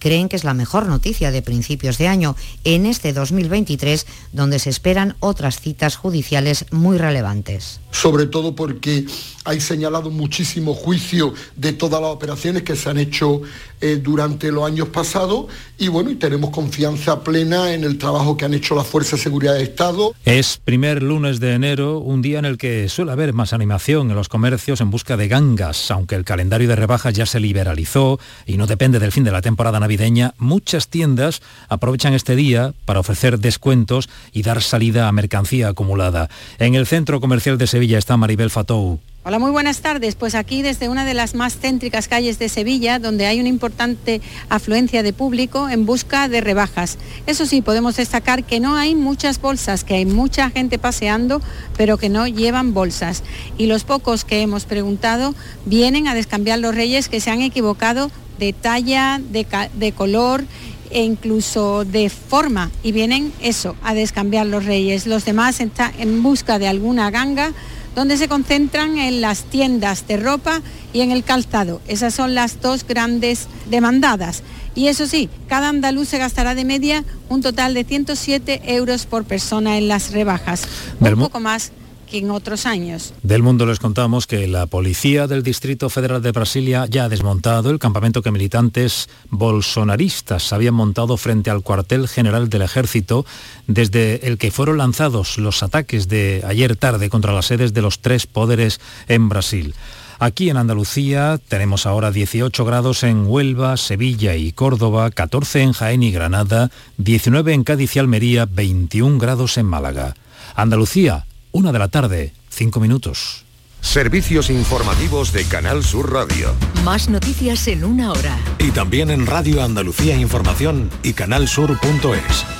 creen que es la mejor noticia de principios de año en este 2023, donde se esperan otras citas judiciales muy relevantes. Sobre todo porque hay señalado muchísimo juicio de todas las operaciones que se han hecho eh, durante los años pasados y bueno, y tenemos confianza plena en el trabajo que han hecho las Fuerzas de Seguridad de Estado. Es primer lunes de enero, un día en el que suele haber más animación en los comercios en busca de gangas, aunque el calendario de rebajas ya se liberalizó y no depende del fin de la temporada navideña, muchas tiendas aprovechan este día para ofrecer descuentos y dar salida a mercancía acumulada. En el centro comercial de Sevilla está Maribel Fatou. Hola, muy buenas tardes. Pues aquí desde una de las más céntricas calles de Sevilla, donde hay una importante afluencia de público en busca de rebajas. Eso sí, podemos destacar que no hay muchas bolsas, que hay mucha gente paseando, pero que no llevan bolsas. Y los pocos que hemos preguntado vienen a descambiar los reyes que se han equivocado de talla, de, color e incluso de forma y vienen eso, a descambiar los reyes. Los demás están en busca de alguna ganga donde se concentran en las tiendas de ropa y en el calzado. Esas son las dos grandes demandadas. Y eso sí, cada andaluz se gastará de media un total de 107 euros por persona en las rebajas. Un poco más en otros años. Del mundo les contamos que la policía del Distrito Federal de Brasilia ya ha desmontado el campamento que militantes bolsonaristas habían montado frente al cuartel general del ejército, desde el que fueron lanzados los ataques de ayer tarde contra las sedes de los tres poderes en Brasil. Aquí en Andalucía tenemos ahora 18 grados en Huelva, Sevilla y Córdoba, 14 en Jaén y Granada, 19 en Cádiz y Almería, 21 grados en Málaga. Andalucía, una de la tarde, cinco minutos. Servicios informativos de Canal Sur Radio. Más noticias en una hora. Y también en Radio Andalucía Información y canalsur.es.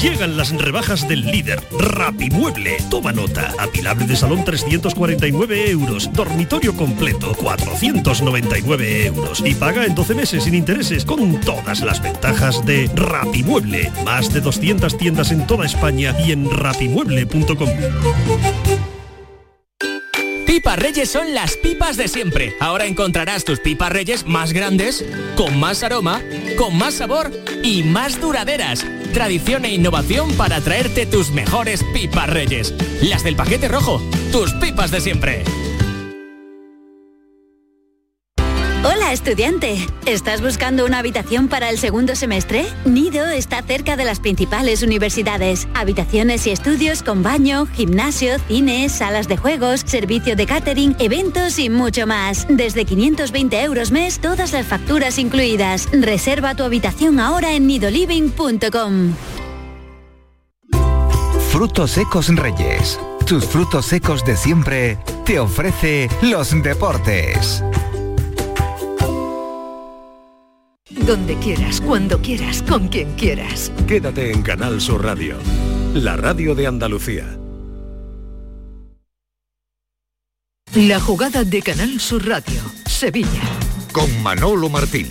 Llegan las rebajas del líder, Rapimueble. Toma nota. Apilable de salón 349 euros. Dormitorio completo 499 euros. Y paga en 12 meses sin intereses con todas las ventajas de Rapimueble. Más de 200 tiendas en toda España y en rapimueble.com. Pipas Reyes son las pipas de siempre. Ahora encontrarás tus pipas Reyes más grandes, con más aroma, con más sabor y más duraderas. Tradición e innovación para traerte tus mejores pipas Reyes. Las del paquete rojo, tus pipas de siempre. Estudiante, ¿estás buscando una habitación para el segundo semestre? Nido está cerca de las principales universidades. Habitaciones y estudios con baño, gimnasio, cine, salas de juegos, servicio de catering, eventos y mucho más. Desde 520 euros mes, todas las facturas incluidas. Reserva tu habitación ahora en nidoliving.com. Frutos secos Reyes. Tus frutos secos de siempre te ofrece los deportes. Donde quieras, cuando quieras, con quien quieras. Quédate en Canal Sur Radio, la radio de Andalucía. La jugada de Canal Sur Radio, Sevilla. Con Manolo Martín.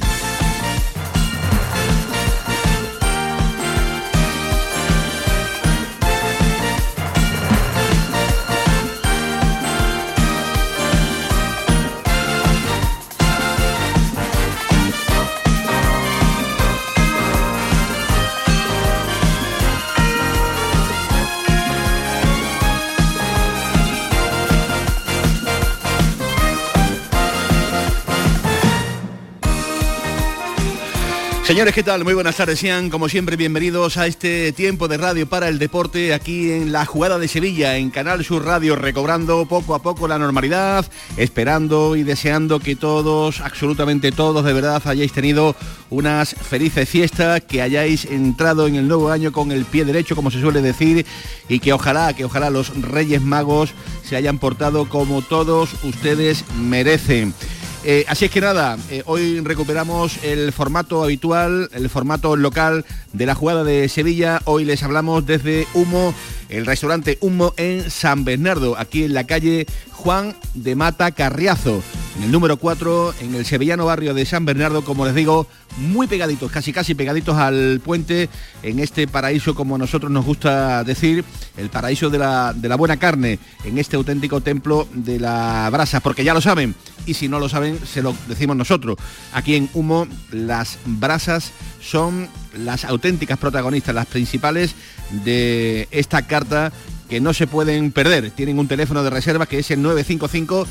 Señores, ¿qué tal? Muy buenas tardes, sean como siempre bienvenidos a este tiempo de radio para el deporte aquí en la jugada de Sevilla, en Canal Sur Radio, recobrando poco a poco la normalidad, esperando y deseando que todos, absolutamente todos, de verdad hayáis tenido unas felices fiestas, que hayáis entrado en el nuevo año con el pie derecho, como se suele decir, y que ojalá, que ojalá los Reyes Magos se hayan portado como todos ustedes merecen. Eh, así es que nada, eh, hoy recuperamos el formato habitual, el formato local de la jugada de Sevilla. Hoy les hablamos desde Humo, el restaurante Humo en San Bernardo, aquí en la calle Juan de Mata Carriazo, en el número 4, en el sevillano barrio de San Bernardo, como les digo, muy pegaditos, casi casi pegaditos al puente, en este paraíso, como a nosotros nos gusta decir, el paraíso de la, de la buena carne, en este auténtico templo de la brasa, porque ya lo saben, y si no lo saben, se lo decimos nosotros. Aquí en Humo, las brasas son las auténticas protagonistas, las principales de esta carta que no se pueden perder. Tienen un teléfono de reserva que es el 955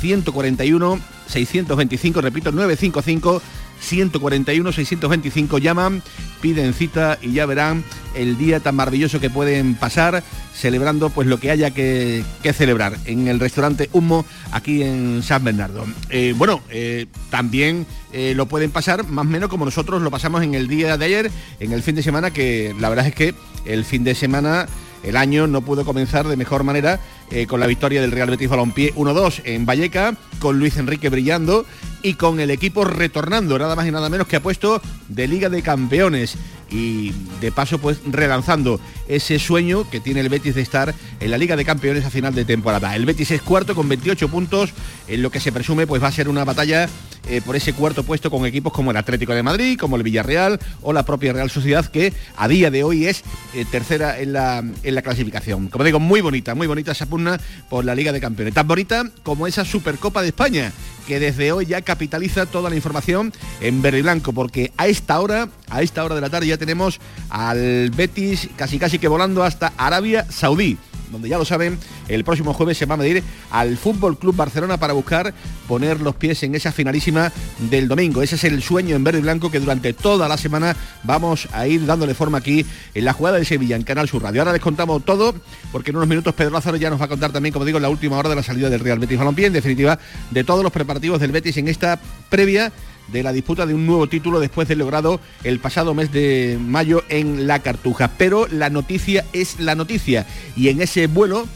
141 625, repito, 955 141 625 llaman, piden cita y ya verán el día tan maravilloso que pueden pasar celebrando pues lo que haya que, celebrar en el restaurante Humo aquí en San Bernardo. Eh, bueno, eh, también eh, lo pueden pasar más o menos como nosotros lo pasamos en el día de ayer, en el fin de semana, que la verdad es que el fin de semana el año no pudo comenzar de mejor manera eh, con la victoria del Real Betis Balompié 1-2 en Valleca, con Luis Enrique brillando y con el equipo retornando, nada más y nada menos que ha puesto de Liga de Campeones y de paso pues relanzando ese sueño que tiene el Betis de estar en la Liga de Campeones a final de temporada. El Betis es cuarto con 28 puntos, en lo que se presume pues va a ser una batalla eh, por ese cuarto puesto con equipos como el Atlético de Madrid, como el Villarreal o la propia Real Sociedad que a día de hoy es eh, tercera en la, en la clasificación. Como digo, muy bonita, muy bonita esa pugna por la Liga de Campeones. Tan bonita como esa Supercopa de España que desde hoy ya capitaliza toda la información en verde y blanco, porque a esta hora, a esta hora de la tarde ya tenemos al Betis casi casi que volando hasta Arabia Saudí donde ya lo saben, el próximo jueves se va a medir al Fútbol Club Barcelona para buscar poner los pies en esa finalísima del domingo. Ese es el sueño en verde y blanco que durante toda la semana vamos a ir dándole forma aquí en la jugada de Sevilla, en Canal Sur Radio. Ahora les contamos todo, porque en unos minutos Pedro Lázaro ya nos va a contar también, como digo, la última hora de la salida del Real Betis Balompié, en definitiva, de todos los preparativos del Betis en esta previa de la disputa de un nuevo título después de logrado el pasado mes de mayo en La Cartuja. Pero la noticia es la noticia y en ese vuelo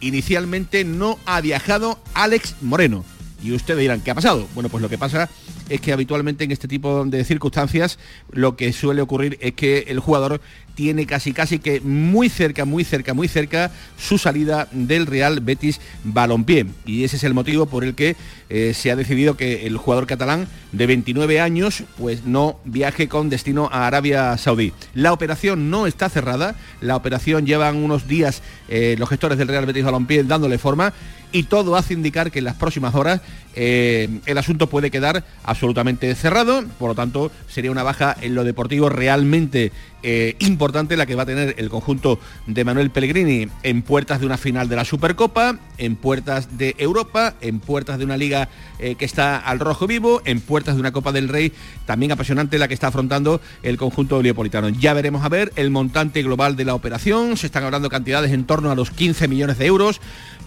inicialmente no ha viajado Alex Moreno. Y ustedes dirán, ¿qué ha pasado? Bueno, pues lo que pasa es que habitualmente en este tipo de circunstancias lo que suele ocurrir es que el jugador tiene casi casi que muy cerca, muy cerca, muy cerca su salida del Real Betis Balompié. Y ese es el motivo por el que eh, se ha decidido que el jugador catalán de 29 años pues no viaje con destino a Arabia Saudí. La operación no está cerrada, la operación llevan unos días eh, los gestores del Real Betis Balompié dándole forma y todo hace indicar que en las próximas horas eh, el asunto puede quedar absolutamente cerrado, por lo tanto sería una baja en lo deportivo realmente eh, importante la que va a tener el conjunto de Manuel Pellegrini en puertas de una final de la Supercopa, en puertas de Europa, en puertas de una liga eh, que está al rojo vivo, en puertas de una Copa del Rey también apasionante la que está afrontando el conjunto leopolitano. Ya veremos a ver el montante global de la operación, se están hablando cantidades en torno a los 15 millones de euros.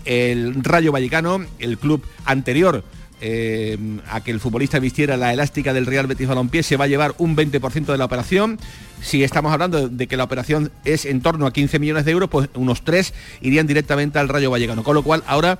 El Rayo Vallecano, el club anterior eh, a que el futbolista vistiera la elástica del Real Betis Balompié se va a llevar un 20% de la operación. Si estamos hablando de que la operación es en torno a 15 millones de euros, pues unos 3 irían directamente al Rayo Vallecano. Con lo cual ahora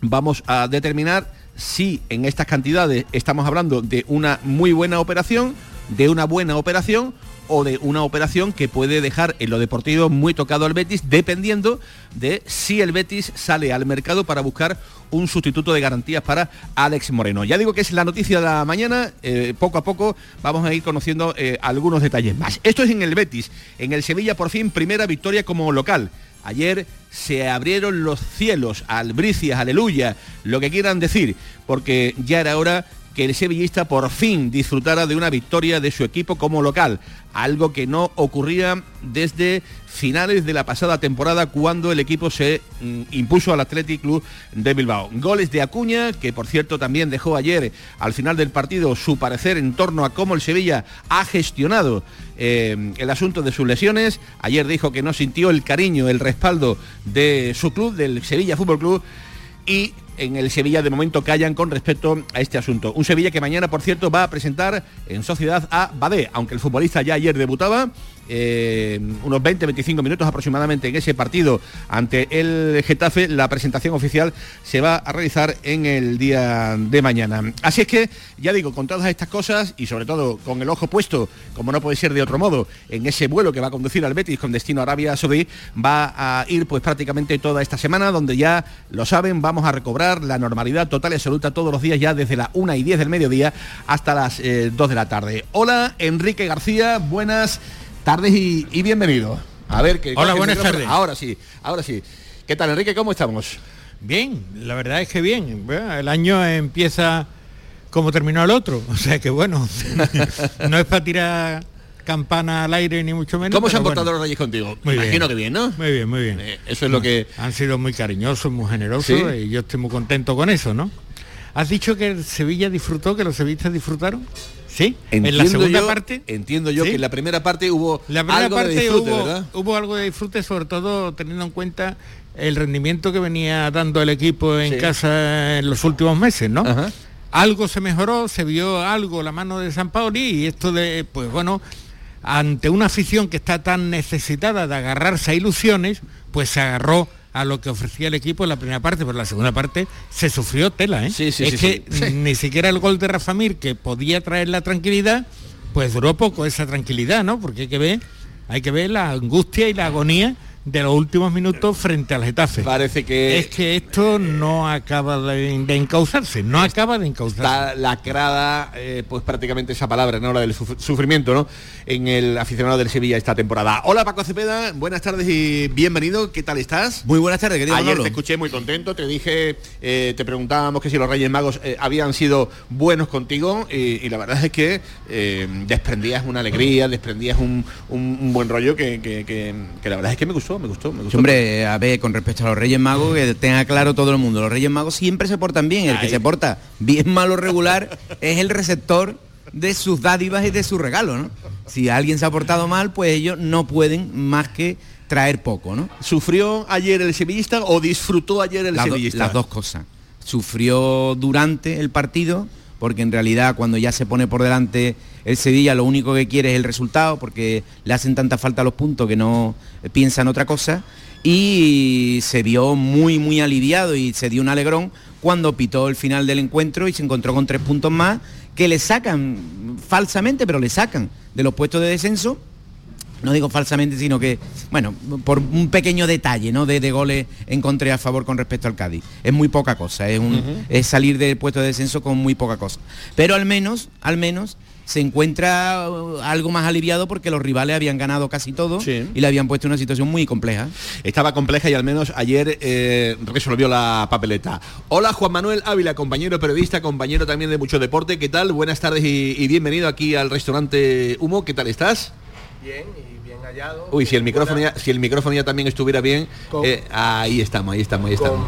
vamos a determinar si en estas cantidades estamos hablando de una muy buena operación, de una buena operación o de una operación que puede dejar en lo deportivo muy tocado al Betis, dependiendo de si el Betis sale al mercado para buscar un sustituto de garantías para Alex Moreno. Ya digo que es la noticia de la mañana, eh, poco a poco vamos a ir conociendo eh, algunos detalles más. Esto es en el Betis, en el Sevilla por fin primera victoria como local. Ayer se abrieron los cielos, albricias, aleluya, lo que quieran decir, porque ya era hora que el sevillista por fin disfrutara de una victoria de su equipo como local, algo que no ocurría desde finales de la pasada temporada cuando el equipo se mm, impuso al Athletic Club de Bilbao. Goles de Acuña, que por cierto también dejó ayer al final del partido su parecer en torno a cómo el Sevilla ha gestionado eh, el asunto de sus lesiones. Ayer dijo que no sintió el cariño, el respaldo de su club, del Sevilla Fútbol Club y en el Sevilla de momento callan con respecto a este asunto. Un Sevilla que mañana, por cierto, va a presentar en sociedad a Badé, aunque el futbolista ya ayer debutaba eh, unos 20-25 minutos aproximadamente en ese partido ante el Getafe. La presentación oficial se va a realizar en el día de mañana. Así es que, ya digo, con todas estas cosas y sobre todo con el ojo puesto, como no puede ser de otro modo, en ese vuelo que va a conducir al Betis con destino a Arabia Saudí, va a ir pues prácticamente toda esta semana, donde ya lo saben, vamos a recobrar la normalidad total y absoluta todos los días ya desde la 1 y 10 del mediodía hasta las 2 eh, de la tarde. Hola, Enrique García, buenas tardes y, bienvenido. A ver, que Hola, buenas tardes. Ahora sí, ahora sí. ¿Qué tal, Enrique? ¿Cómo estamos? Bien, la verdad es que bien. El año empieza como terminó el otro. O sea que bueno, no es para tirar campana al aire ni mucho menos. ¿Cómo se han portado los reyes contigo? Muy Imagino bien. que bien, ¿no? Muy bien, muy bien. Eh, eso es lo que... Han sido muy cariñosos, muy generosos ¿Sí? y yo estoy muy contento con eso, ¿no? ¿Has dicho que el Sevilla disfrutó, que los sevillistas disfrutaron? ¿Sí? en la segunda yo- parte... Entiendo yo ¿Sí? que en la primera parte hubo La primera algo de parte disfrute, hubo, ¿verdad? hubo algo de disfrute, sobre todo teniendo en cuenta el rendimiento que venía dando el equipo en Sí. casa en los últimos meses, ¿no? Algo se mejoró, se vio algo la mano de San Paoli y esto de, pues bueno, ante una afición que está tan necesitada de agarrarse a ilusiones, pues se agarró a lo que ofrecía el equipo en la primera parte, pero en la segunda parte se sufrió tela, ¿eh? Sí, sí, es sí, que ni siquiera el gol de Rafa Mir, que podía traer la tranquilidad, pues duró poco esa tranquilidad, ¿no? Porque hay que ver, hay que ver la angustia y la agonía de los últimos minutos frente al Getafe. Parece que Es que esto no acaba de, de encauzarse, no acaba de encauzarse. está lacrada, eh, pues prácticamente esa palabra, ¿no? La del suf- sufrimiento, ¿no? En el aficionado del Sevilla esta temporada. Hola Paco Cepeda, buenas tardes y bienvenido. ¿Qué tal estás? Muy buenas tardes, querido Ayer Manolo. te escuché muy contento, te dije, eh, te preguntábamos que si los Reyes Magos eh, habían sido buenos contigo y, y la verdad es que eh, desprendías una alegría, desprendías un, un- un buen rollo que, que- que- que la verdad es que me gustó, me gustó, me gustó. Hombre, a ver, con respecto a los Reyes Magos, que tenga claro todo el mundo, los Reyes Magos siempre se portan bien, el que se porta bien, malo, regular, es el receptor de sus dádivas y de sus regalos, ¿no? Si alguien se ha portado mal, pues ellos no pueden más que traer poco, ¿no? ¿Sufrió ayer el sevillista o disfrutó ayer el Las do- sevillista? las dos cosas. Sufrió durante el partido, porque en realidad cuando ya se pone por delante el Sevilla lo único que quiere es el resultado, porque le hacen tanta falta los puntos que no piensa en otra cosa. Y se vio muy, muy aliviado y se dio un alegrón cuando pitó el final del encuentro y se encontró con tres puntos más que le sacan falsamente, pero le sacan de los puestos de descenso no digo falsamente, sino que, bueno, por un pequeño detalle, ¿no? De, de goles encontré a favor con respecto al Cádiz. Es muy poca cosa, es, un- es salir del puesto de descenso con muy poca cosa. Pero al menos, al menos, se encuentra uh, algo más aliviado porque los rivales habían ganado casi todo y le habían puesto en una situación muy compleja. Estaba compleja y al menos ayer eh, resolvió la papeleta. Hola Juan Manuel Ávila, compañero periodista, compañero también de mucho deporte. ¿Qué tal? Buenas tardes y, y bienvenido aquí al restaurante Humo. ¿Qué tal estás? Bien y bien hallado. Uy, si el micrófono ya, si el micrófono ya también estuviera bien, Con- eh, ahí estamos, ahí estamos, ahí estamos.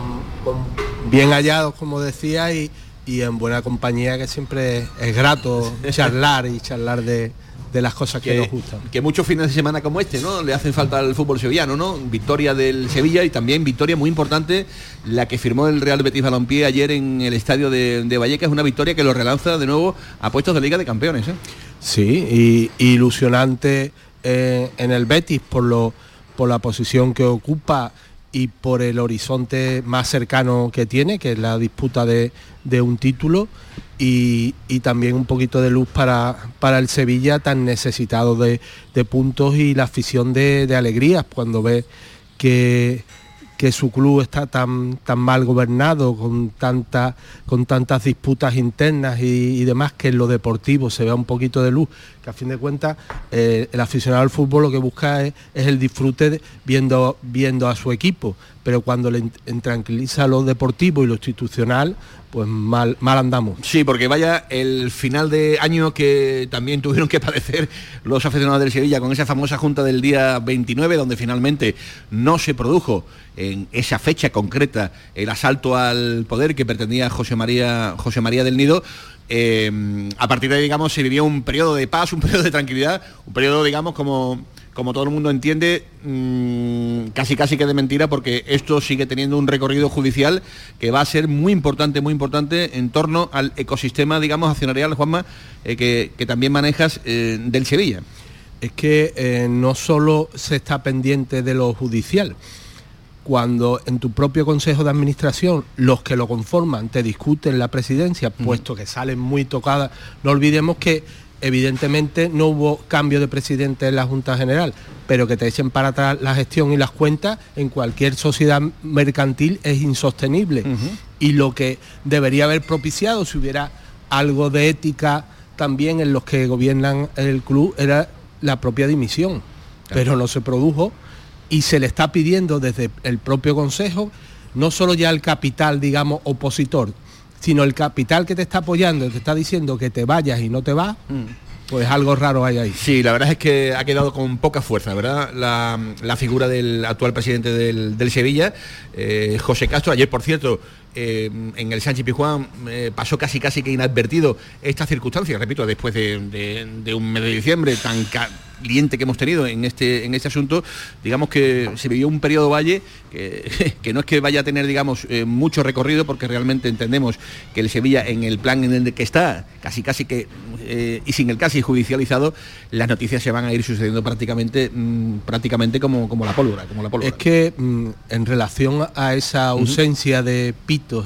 Bien hallados, como decía, y, y en buena compañía, que siempre es grato charlar y charlar de, de las cosas que, que, nos gustan. que muchos fines de semana como este, ¿no? Le hacen falta al fútbol sevillano, ¿no? Victoria del Sevilla y también victoria muy importante la que firmó el Real Betis Balompié ayer en el estadio de, de Vallecas, una victoria que lo relanza de nuevo a puestos de Liga de Campeones, ¿eh? Sí, y, y ilusionante en el Betis por, lo, por la posición que ocupa y por el horizonte más cercano que tiene, que es la disputa de, de un título, y, y también un poquito de luz para, para el Sevilla tan necesitado de, de puntos y la afición de, de alegrías cuando ve que, que su club está tan, tan mal gobernado, con, tanta, con tantas disputas internas y, demás, que en lo deportivo se vea un poquito de luz, que a fin de cuentas eh, el aficionado al fútbol lo que busca es, el disfrute viendo, viendo a su equipo, pero cuando le entranquiliza lo deportivo y lo institucional, pues mal, andamos. Sí, porque vaya el final de año que también tuvieron que padecer los aficionados del Sevilla con esa famosa junta del día 29, donde finalmente no se produjo en esa fecha concreta el asalto al poder que pretendía José María, José María del Nido. Eh, a partir de ahí, digamos, se vivió un periodo de paz, un periodo de tranquilidad, un periodo, digamos, como, como todo el mundo entiende, mm, casi casi que de mentira, porque esto sigue teniendo un recorrido judicial que va a ser muy importante, muy importante en torno al ecosistema, digamos, accionarial, Juanma, eh, que, que también manejas eh, del Sevilla. es que eh, no solo se está pendiente de lo judicial, cuando en tu propio consejo de administración los que lo conforman te discuten la presidencia, puesto que salen muy tocadas, no olvidemos que evidentemente no hubo cambio de presidente en la Junta General, pero que te echen para atrás la gestión y las cuentas en cualquier sociedad mercantil es insostenible. Y lo que debería haber propiciado si hubiera algo de ética también en los que gobiernan el club era la propia dimisión, pero no se produjo y se le está pidiendo desde el propio Consejo no solo ya el capital, digamos, opositor, sino el capital que te está apoyando, te está diciendo que te vayas y no te vas, mm. pues algo raro hay ahí. Sí, la verdad es que ha quedado con poca fuerza, ¿verdad? La, figura del actual presidente del, Sevilla, eh, José Castro, ayer por cierto, eh, en el Sánchez Pijuán eh, pasó casi casi que inadvertido esta circunstancia, repito, después de, de un mes de diciembre tan cliente que hemos tenido en este, en este asunto, digamos que se vivió un periodo valle que, no es que vaya a tener, digamos, eh, mucho recorrido, porque realmente entendemos que el Sevilla, en el plan en el que está, casi casi que, y sin el casi judicializado, las noticias se van a ir sucediendo prácticamente, mm, prácticamente como, como, la pólvora, como la pólvora. Es que mm, en relación a esa ausencia de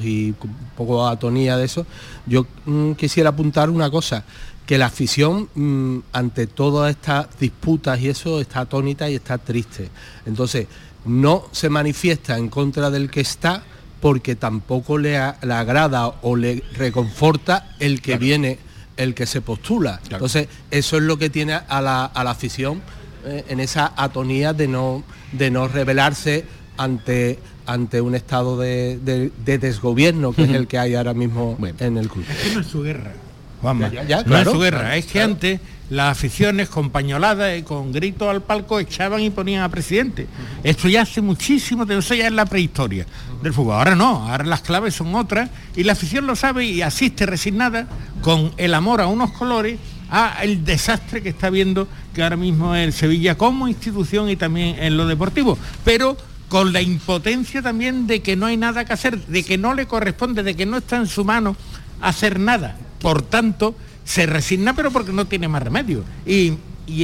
y un poco atonía de eso, yo mm, quisiera apuntar una cosa que la afición mm, ante todas estas disputas y eso está atónita y está triste. Entonces, no se manifiesta en contra del que está porque tampoco le, agrada o le reconforta el que viene, el que se postula. Entonces, eso es lo que tiene a la, afición eh, en esa atonía de no, de no rebelarse ante ante un estado de, desgobierno que es el que hay ahora mismo en el club. Es que no es su guerra no es su guerra, es que antes las aficiones con pañoladas y con gritos al palco echaban y ponían a presidente. Esto ya hace muchísimo, de eso ya es la prehistoria del fútbol. Ahora no, ahora las claves son otras y la afición lo sabe y asiste resignada con el amor a unos colores a el desastre que está viendo que ahora mismo el Sevilla como institución y también en lo deportivo. Pero con la impotencia también de que no hay nada que hacer, de que no le corresponde, de que no está en su mano hacer nada por tanto, se resigna pero porque no tiene más remedio. Y,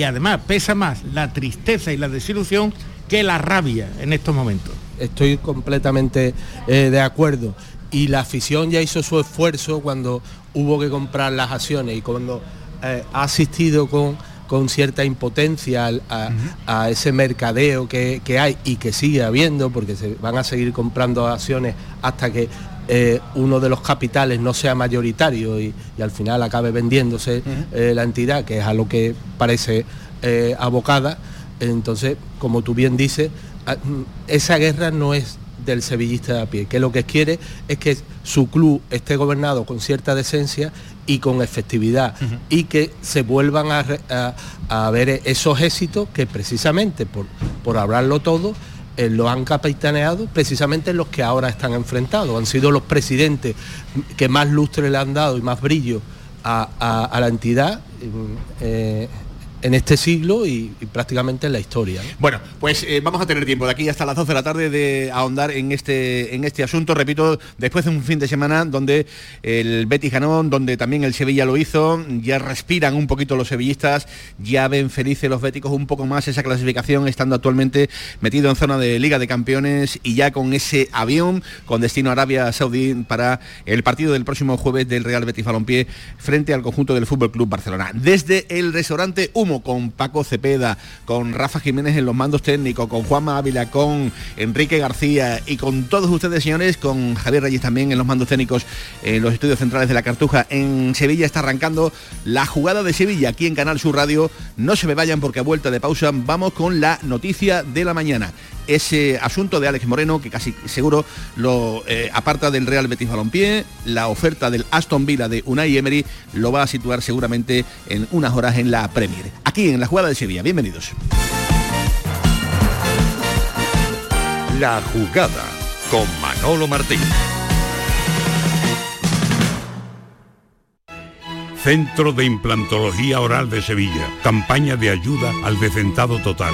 además pesa más la tristeza y la desilusión que la rabia en estos momentos. Estoy completamente eh, de acuerdo. Y la afición ya hizo su esfuerzo cuando hubo que comprar las acciones y cuando eh, ha asistido con, con cierta impotencia a, ese mercadeo que, que, hay y que sigue habiendo, porque se van a seguir comprando acciones hasta que eh, uno de los capitales no sea mayoritario y, al final acabe vendiéndose eh, la entidad, que es a lo que parece eh, abocada, entonces, como tú bien dices, mm, esa guerra no es del sevillista de a pie, que lo que quiere es que su club esté gobernado con cierta decencia y con efectividad y que se vuelvan a, ver esos éxitos que precisamente por, por hablarlo todo eh, lo han capitaneado precisamente los que ahora están enfrentados. Han sido los presidentes que más lustre le han dado y más brillo a, la entidad. Eh, en este siglo y, prácticamente en la historia. Bueno, pues eh, vamos a tener tiempo de aquí hasta las 12 de la tarde de ahondar en este, en este asunto. Repito, después de un fin de semana donde el Betis ganó, donde también el Sevilla lo hizo, ya respiran un poquito los sevillistas, ya ven felices los béticos un poco más esa clasificación, estando actualmente metido en zona de Liga de Campeones y ya con ese avión con destino a Arabia Saudí para el partido del próximo jueves del Real Betis Balompié frente al conjunto del Fútbol Club Barcelona. Desde el restaurante Humo con Paco Cepeda, con Rafa Jiménez en los mandos técnicos, con Juanma Ávila, con Enrique García y con todos ustedes, señores, con Javier Reyes también en los mandos técnicos en los estudios centrales de la Cartuja en Sevilla. Está arrancando la jugada de Sevilla aquí en Canal Sur Radio. No se me vayan porque a vuelta de pausa vamos con la noticia de la mañana ese asunto de Alex Moreno, que casi seguro lo eh, aparta del Real Betis Balompié, la oferta del Aston Villa de Unai Emery lo va a situar seguramente en unas horas en la Premier. Aquí en la jugada de Sevilla, bienvenidos. La jugada con Manolo Martín. Centro de Implantología Oral de Sevilla. Campaña de ayuda al decentado total.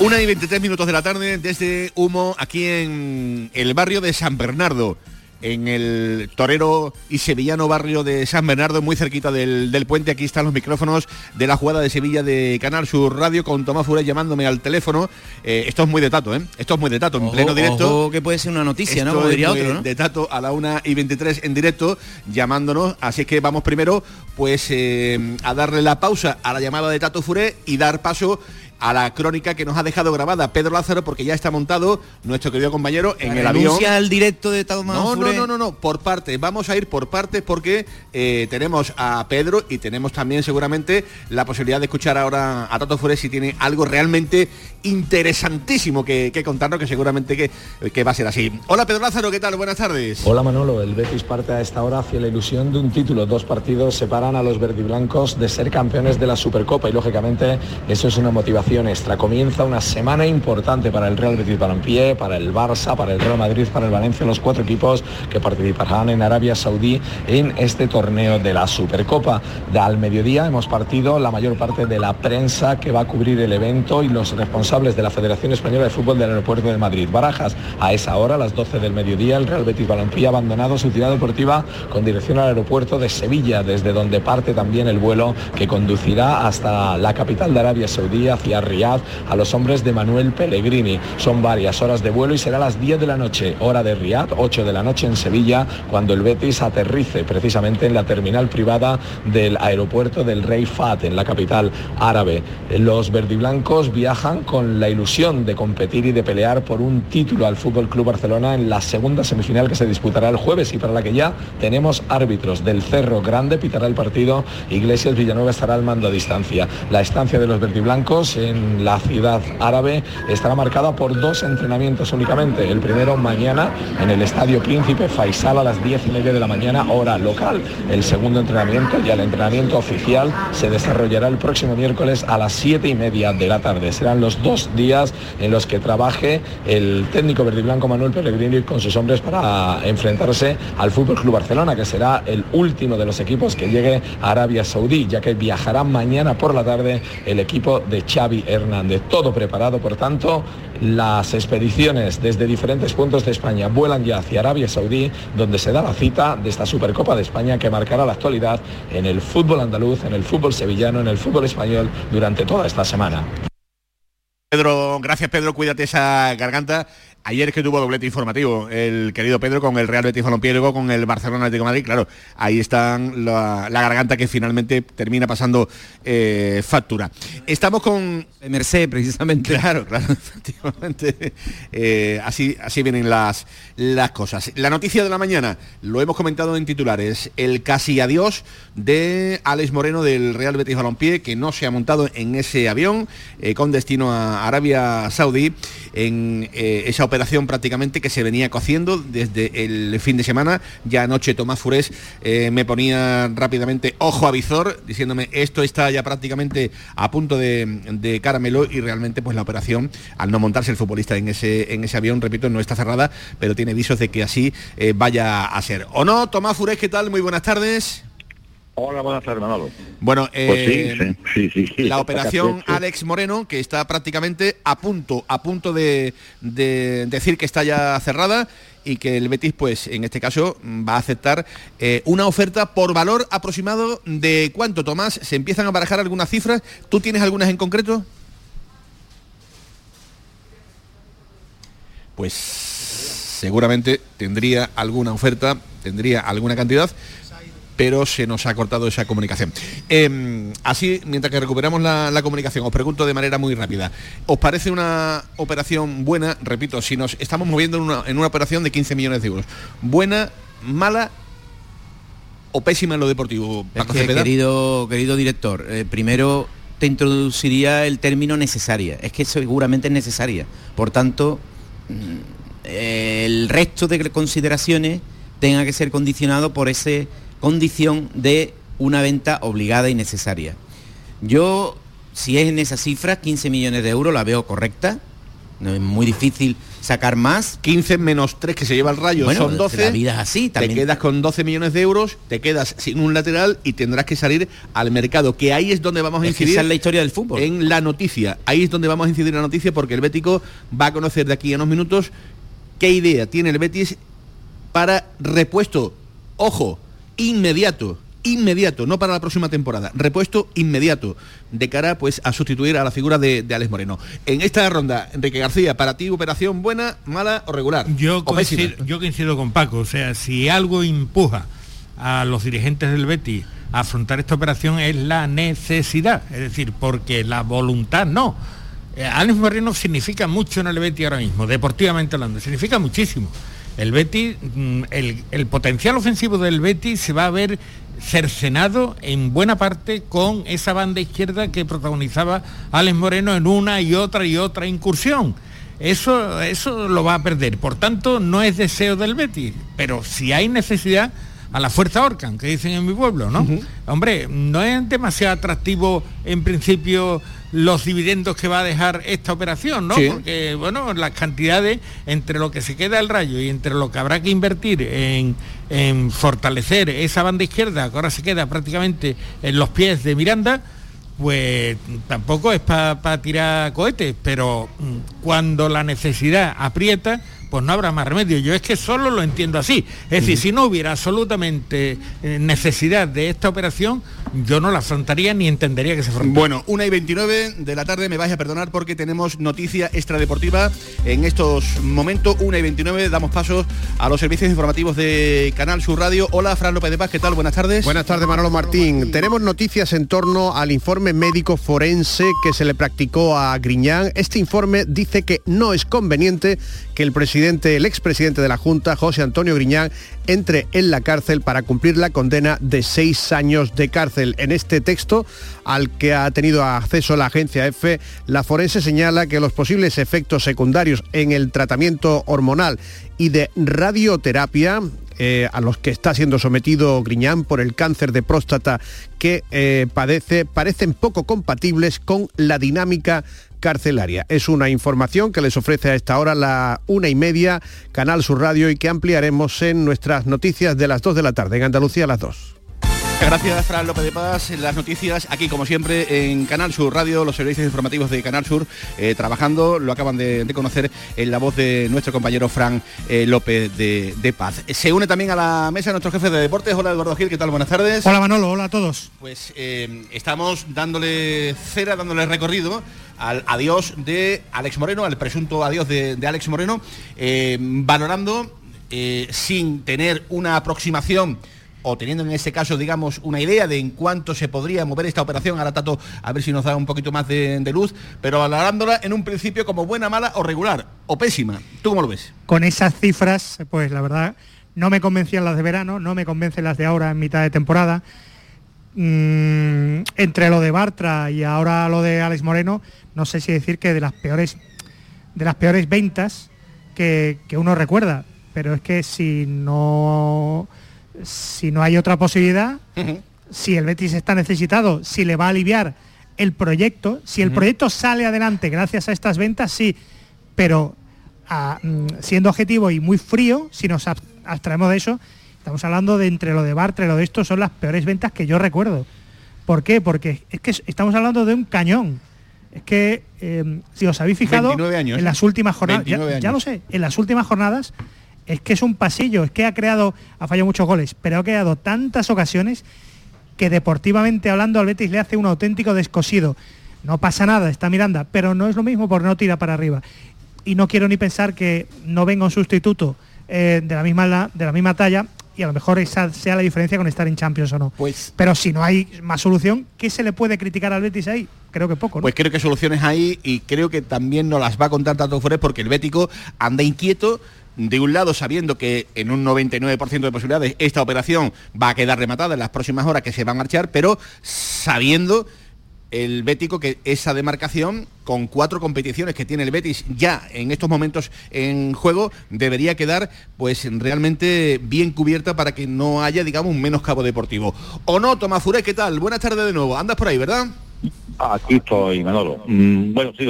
Una y 23 minutos de la tarde desde Humo, aquí en el barrio de San Bernardo, en el torero y sevillano barrio de San Bernardo, muy cerquita del, del puente. Aquí están los micrófonos de la jugada de Sevilla de Canal Sur Radio con Tomás Furé llamándome al teléfono. Eh, esto es muy de tato, ¿eh? Esto es muy de tato, en Ojo, pleno directo. ojo, que puede ser una noticia, ¿no? Como diría otro, ¿no? De tato a la 1 y 23 en directo, llamándonos. Así es que vamos primero, pues, eh, a darle la pausa a la llamada de Tato Furé y dar paso a la crónica que nos ha dejado grabada Pedro Lázaro porque ya está montado nuestro querido compañero en el avión. ¿Renuncia al directo de Tomás No, no, no, no, no, por partes. Vamos a ir por partes porque eh, tenemos a Pedro y tenemos también seguramente la posibilidad de escuchar ahora a Tato Fure si tiene algo realmente interesantísimo que, que contarnos, que seguramente que, que va a ser así. Hola Pedro Lázaro, ¿qué tal? Buenas tardes. Hola Manolo, el Betis parte a esta hora hacia la ilusión de un título. Dos partidos separan a los verdiblancos de ser campeones de la Supercopa y lógicamente eso es una motivación extra. Comienza una semana importante para el Real Betis Balompié, para el Barça, para el Real Madrid, para el Valencia, los cuatro equipos que participarán en Arabia Saudí en este torneo de la Supercopa. Al mediodía hemos partido la mayor parte de la prensa que va a cubrir el evento y los responsables de la Federación Española de Fútbol del Aeropuerto de Madrid. Barajas, a esa hora, a las 12 del mediodía, el Real Betis Balompié ha abandonado su ciudad deportiva con dirección al aeropuerto de Sevilla, desde donde parte también el vuelo que conducirá hasta la capital de Arabia Saudí, hacia Riyadh, a los hombres de Manuel Pellegrini. Son varias horas de vuelo y será a las 10 de la noche, hora de Riyadh, 8 de la noche en Sevilla, cuando el Betis aterrice precisamente en la terminal privada del aeropuerto del Rey Fat, en la capital árabe. Los verdiblancos viajan con la ilusión de competir y de pelear por un título al Fútbol Club Barcelona en la segunda semifinal que se disputará el jueves y para la que ya tenemos árbitros del Cerro Grande pitará el partido, Iglesias Villanueva estará al mando a distancia. La estancia de los verdiblancos la ciudad árabe estará marcada por dos entrenamientos únicamente. El primero mañana en el Estadio Príncipe Faisal a las 10 y media de la mañana, hora local. El segundo entrenamiento, ya el entrenamiento oficial, se desarrollará el próximo miércoles a las 7 y media de la tarde. Serán los dos días en los que trabaje el técnico verdiblanco Manuel Pellegrini con sus hombres para enfrentarse al Fútbol Club Barcelona, que será el último de los equipos que llegue a Arabia Saudí, ya que viajará mañana por la tarde el equipo de Hernández. Todo preparado, por tanto, las expediciones desde diferentes puntos de España vuelan ya hacia Arabia Saudí, donde se da la cita de esta Supercopa de España que marcará la actualidad en el fútbol andaluz, en el fútbol sevillano, en el fútbol español durante toda esta semana. Pedro, gracias Pedro, cuídate esa garganta. Ayer es que tuvo doblete informativo el querido Pedro con el Real Betis Balompié luego con el Barcelona Atlético de Madrid. Claro, ahí está la, la garganta que finalmente termina pasando eh, factura. Estamos con... Merced, precisamente. Claro, claro, efectivamente. Eh, así, así vienen las, las cosas. La noticia de la mañana, lo hemos comentado en titulares, el casi adiós de Alex Moreno del Real Betis Balompié, que no se ha montado en ese avión eh, con destino a Arabia Saudí, en esa operación prácticamente que se venía cociendo desde el fin de semana. Ya anoche Tomás Furés eh, me ponía rápidamente ojo a visor, diciéndome esto está ya prácticamente a punto de, de caramelo y realmente pues la operación, al no montarse el futbolista en ese, en ese avión, repito, no está cerrada, pero tiene visos de que así eh, vaya a ser. ¿O no? Tomás Furés, ¿qué tal? Muy buenas tardes. Hola, buenas tardes, Manolo. Bueno, Pues eh, sí, sí, sí, sí. la operación. Alex Moreno, que está prácticamente a punto, a punto de, de decir que está ya cerrada y que el Betis, pues en este caso, va a aceptar eh, una oferta por valor aproximado de cuánto, Tomás. ¿Se empiezan a barajar algunas cifras? ¿Tú tienes algunas en concreto? Pues seguramente tendría alguna oferta, tendría alguna cantidad, pero se nos ha cortado esa comunicación. Eh, así, mientras que recuperamos la, la comunicación, os pregunto de manera muy rápida, ¿os parece una operación buena? Repito, si nos estamos moviendo en una, en una operación de 15 millones de euros, ¿buena, mala o pésima en lo deportivo? Es que, querido, querido director, eh, primero te introduciría el término necesaria. Es que seguramente es necesaria. Por tanto, mm, el resto de consideraciones tenga que ser condicionado por esa condición de una venta obligada y necesaria. Yo, si es en esa cifra, 15 millones de euros, la veo correcta. No es muy difícil sacar más. 15 menos 3 que se lleva el rayo Bueno, son 12. la vida es así, también. Te quedas con 12 millones de euros, te quedas sin un lateral y tendrás que salir al mercado, que ahí es donde vamos a Es que incidir. esa es la historia del fútbol. En la noticia. Ahí es donde vamos a incidir en la noticia porque el Bético va a conocer de aquí a unos minutos qué idea tiene el Betis para repuesto, ojo, inmediato, inmediato, no para la próxima temporada, repuesto inmediato de cara pues a sustituir a la figura de, de Alex Moreno. En esta ronda, Enrique García, para ti operación buena, mala o regular. Yo coincido, yo coincido con Paco, o sea, si algo empuja a los dirigentes del Betis a afrontar esta operación es la necesidad, es decir, porque la voluntad no. Eh, Alex Moreno significa mucho en el Betis ahora mismo, deportivamente hablando, significa muchísimo. El Betis, mm, el, el potencial ofensivo del Betis se va a ver cercenado en buena parte con esa banda izquierda que protagonizaba Alex Moreno en una y otra y otra incursión. Eso, eso lo va a perder. Por tanto, no es deseo del Betis, pero si hay necesidad, a la fuerza Orcan, que dicen en mi pueblo, ¿no? Hombre, no es demasiado atractivo en principio los dividendos que va a dejar esta operación, ¿no? Sí. Porque, bueno, las cantidades entre lo que se queda el rayo y entre lo que habrá que invertir en, en fortalecer esa banda izquierda, que ahora se queda prácticamente en los pies de Miranda, pues tampoco es para tirar cohetes, pero mm, cuando la necesidad aprieta, pues no habrá más remedio. Yo es que solo lo entiendo así. Es decir, si no hubiera absolutamente eh, necesidad de esta operación, yo no la afrontaría ni entendería que se afrontara. Bueno, 1 y 29 de la tarde, me vais a perdonar porque tenemos noticia extradeportiva. En estos momentos, 1 y 29, damos paso a los servicios informativos de Canal Sur Radio. Hola, Fran López de Paz, ¿qué tal? Buenas tardes. Buenas tardes, Manolo Martín. Tenemos noticias en torno al informe médico forense que se le practicó a Griñán. Este informe dice que no es conveniente que el presidente, el expresidente de la Junta, José Antonio Griñán, entre en la cárcel para cumplir la condena de seis años de cárcel. En este texto, al que ha tenido acceso la agencia EFE, la forense señala que los posibles efectos secundarios en el tratamiento hormonal y de radioterapia eh, a los que está siendo sometido Griñán por el cáncer de próstata que eh, padece parecen poco compatibles con la dinámica carcelaria. Es una información que les ofrece a esta hora la una y media Canal Sur Radio y que ampliaremos en nuestras noticias de las 2 de la tarde, en Andalucía a las 2. Gracias, Fran López de Paz. Las noticias aquí, como siempre, en Canal Sur Radio, los servicios informativos de Canal Sur, eh, trabajando, lo acaban de, de conocer en la voz de nuestro compañero Fran eh, López de, de Paz. Se une también a la mesa nuestro jefe de deportes. Hola, Eduardo Gil, ¿qué tal? Buenas tardes. Hola Manolo, hola a todos. Pues eh, estamos dándole cera, dándole recorrido al adiós de Alex Moreno, al presunto adiós de, Alex Moreno, eh, valorando eh, sin tener una aproximación o teniendo en este caso, digamos, una idea de en cuánto se podría mover esta operación, ahora Tato, a ver si nos da un poquito más de, de luz, pero valorándola en un principio como buena, mala o regular, o pésima. ¿Tú cómo lo ves? Con esas cifras, pues la verdad, no me convencían las de verano, no me convencen las de ahora en mitad de temporada. Mm, entre lo de Bartra y ahora lo de Alex Moreno, no sé si decir que de las peores, de las peores ventas que, que uno recuerda. Pero es que si no, si no hay otra posibilidad, si el Betis está necesitado, si le va a aliviar el proyecto, si el proyecto sale adelante gracias a estas ventas, sí, pero ah, mm, siendo objetivo y muy frío, si nos ab- abstraemos de eso, estamos hablando de entre lo de Bartra y lo de esto son las peores ventas que yo recuerdo. ¿Por qué? Porque es que estamos hablando de un cañón. Es que, eh, si os habéis fijado, 29 años, en ¿eh? las últimas jornadas, ya, 29 ya lo sé, en las últimas jornadas es que es un pasillo, es que ha creado, ha fallado muchos goles, pero ha creado tantas ocasiones que deportivamente hablando al Betis le hace un auténtico descosido. No pasa nada, está Miranda, pero no es lo mismo porque no tira para arriba. Y no quiero ni pensar que no venga un sustituto eh, de, la misma, de la misma talla y a lo mejor esa sea la diferencia con estar en Champions o no. Pues, pero si no hay más solución, ¿qué se le puede criticar al Betis ahí? Creo que poco, ¿no? Pues creo que soluciones hay y creo que también nos las va a contar Tato Forés porque el Bético anda inquieto de un lado sabiendo que en un 99% de posibilidades esta operación va a quedar rematada en las próximas horas que se va a marchar, pero sabiendo el Bético que esa demarcación con cuatro competiciones que tiene el Betis ya en estos momentos en juego debería quedar pues realmente bien cubierta para que no haya digamos un menoscabo deportivo. ¿O no, Tomás Furé, qué tal? Buenas tardes de nuevo. Andas por ahí, ¿verdad? Aquí estoy, Manolo. Mm, bueno, sí,